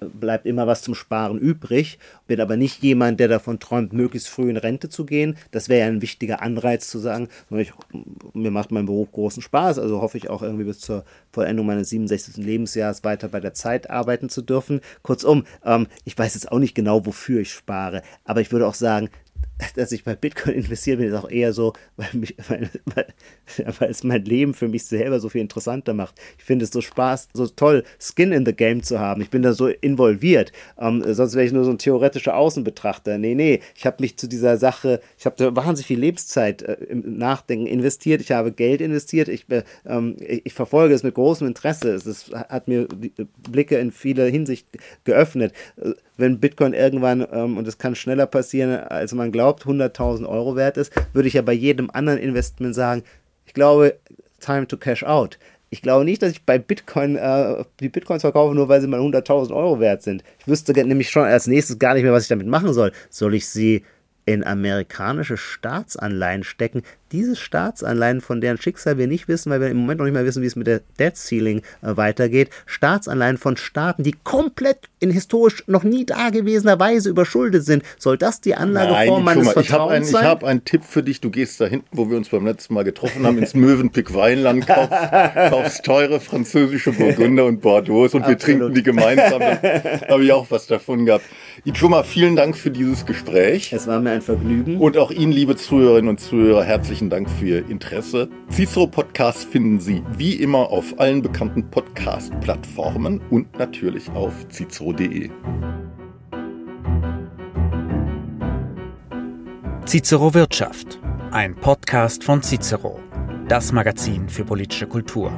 bleibt immer was zum Sparen übrig. Bin aber nicht jemand, der davon träumt, möglichst früh in Rente zu gehen. Das wäre ja ein wichtiger Anreiz zu sagen, ich, mir macht mein Beruf großen Spaß, also hoffe ich auch irgendwie bis zur Vollendung meines 67. Lebensjahres weiter bei der Zeit arbeiten zu dürfen. Kurzum, ähm, ich weiß jetzt auch nicht genau, wofür ich spare, aber ich würde auch sagen, dass ich bei Bitcoin investiert bin, ist auch eher so, weil, mich, weil, weil, weil, es mein Leben für mich selber so viel interessanter macht. Ich finde es so Spaß, so toll, Skin in the Game zu haben. Ich bin da so involviert. Ähm, sonst wäre ich nur so ein theoretischer Außenbetrachter. Nee, nee, ich habe mich zu dieser Sache, ich habe da wahnsinnig viel Lebenszeit äh, im Nachdenken investiert. Ich habe Geld investiert. Ich, äh, ähm, ich, verfolge es mit großem Interesse. Es ist, hat mir die Blicke in vieler Hinsicht geöffnet. Wenn Bitcoin irgendwann, ähm, und das kann schneller passieren, als man glaubt, 100.000 Euro wert ist, würde ich ja bei jedem anderen Investment sagen, ich glaube, time to cash out. Ich glaube nicht, dass ich bei Bitcoin äh, die Bitcoins verkaufe, nur weil sie mal 100.000 Euro wert sind. Ich wüsste nämlich schon als nächstes gar nicht mehr, was ich damit machen soll. Soll ich sie in amerikanische Staatsanleihen stecken? Diese Staatsanleihen, von deren Schicksal wir nicht wissen, weil wir im Moment noch nicht mal wissen, wie es mit der Debt Ceiling äh, weitergeht, Staatsanleihen von Staaten, die komplett in historisch noch nie dagewesener Weise überschuldet sind, soll das die Anlageform Nein, meines habe Vertrauens einen, sein? ich hab einen Tipp für dich. Du gehst da hinten, wo wir uns beim letzten Mal getroffen haben, ins Möwenpick Weinland, kaufst, kaufst teure französische Burgunder und Bordeaux und wir Absolut. trinken die gemeinsam. Da habe ich auch was davon gehabt. Ijoma, vielen Dank für dieses Gespräch. es war mir ein Vergnügen. Und auch Ihnen, liebe Zuhörerinnen und Zuhörer, herzlichen Dank für Ihr Interesse. Cicero Podcast finden Sie wie immer auf allen bekannten Podcast-Plattformen und natürlich auf cicero.de. Cicero Wirtschaft, ein Podcast von Cicero, das Magazin für politische Kultur.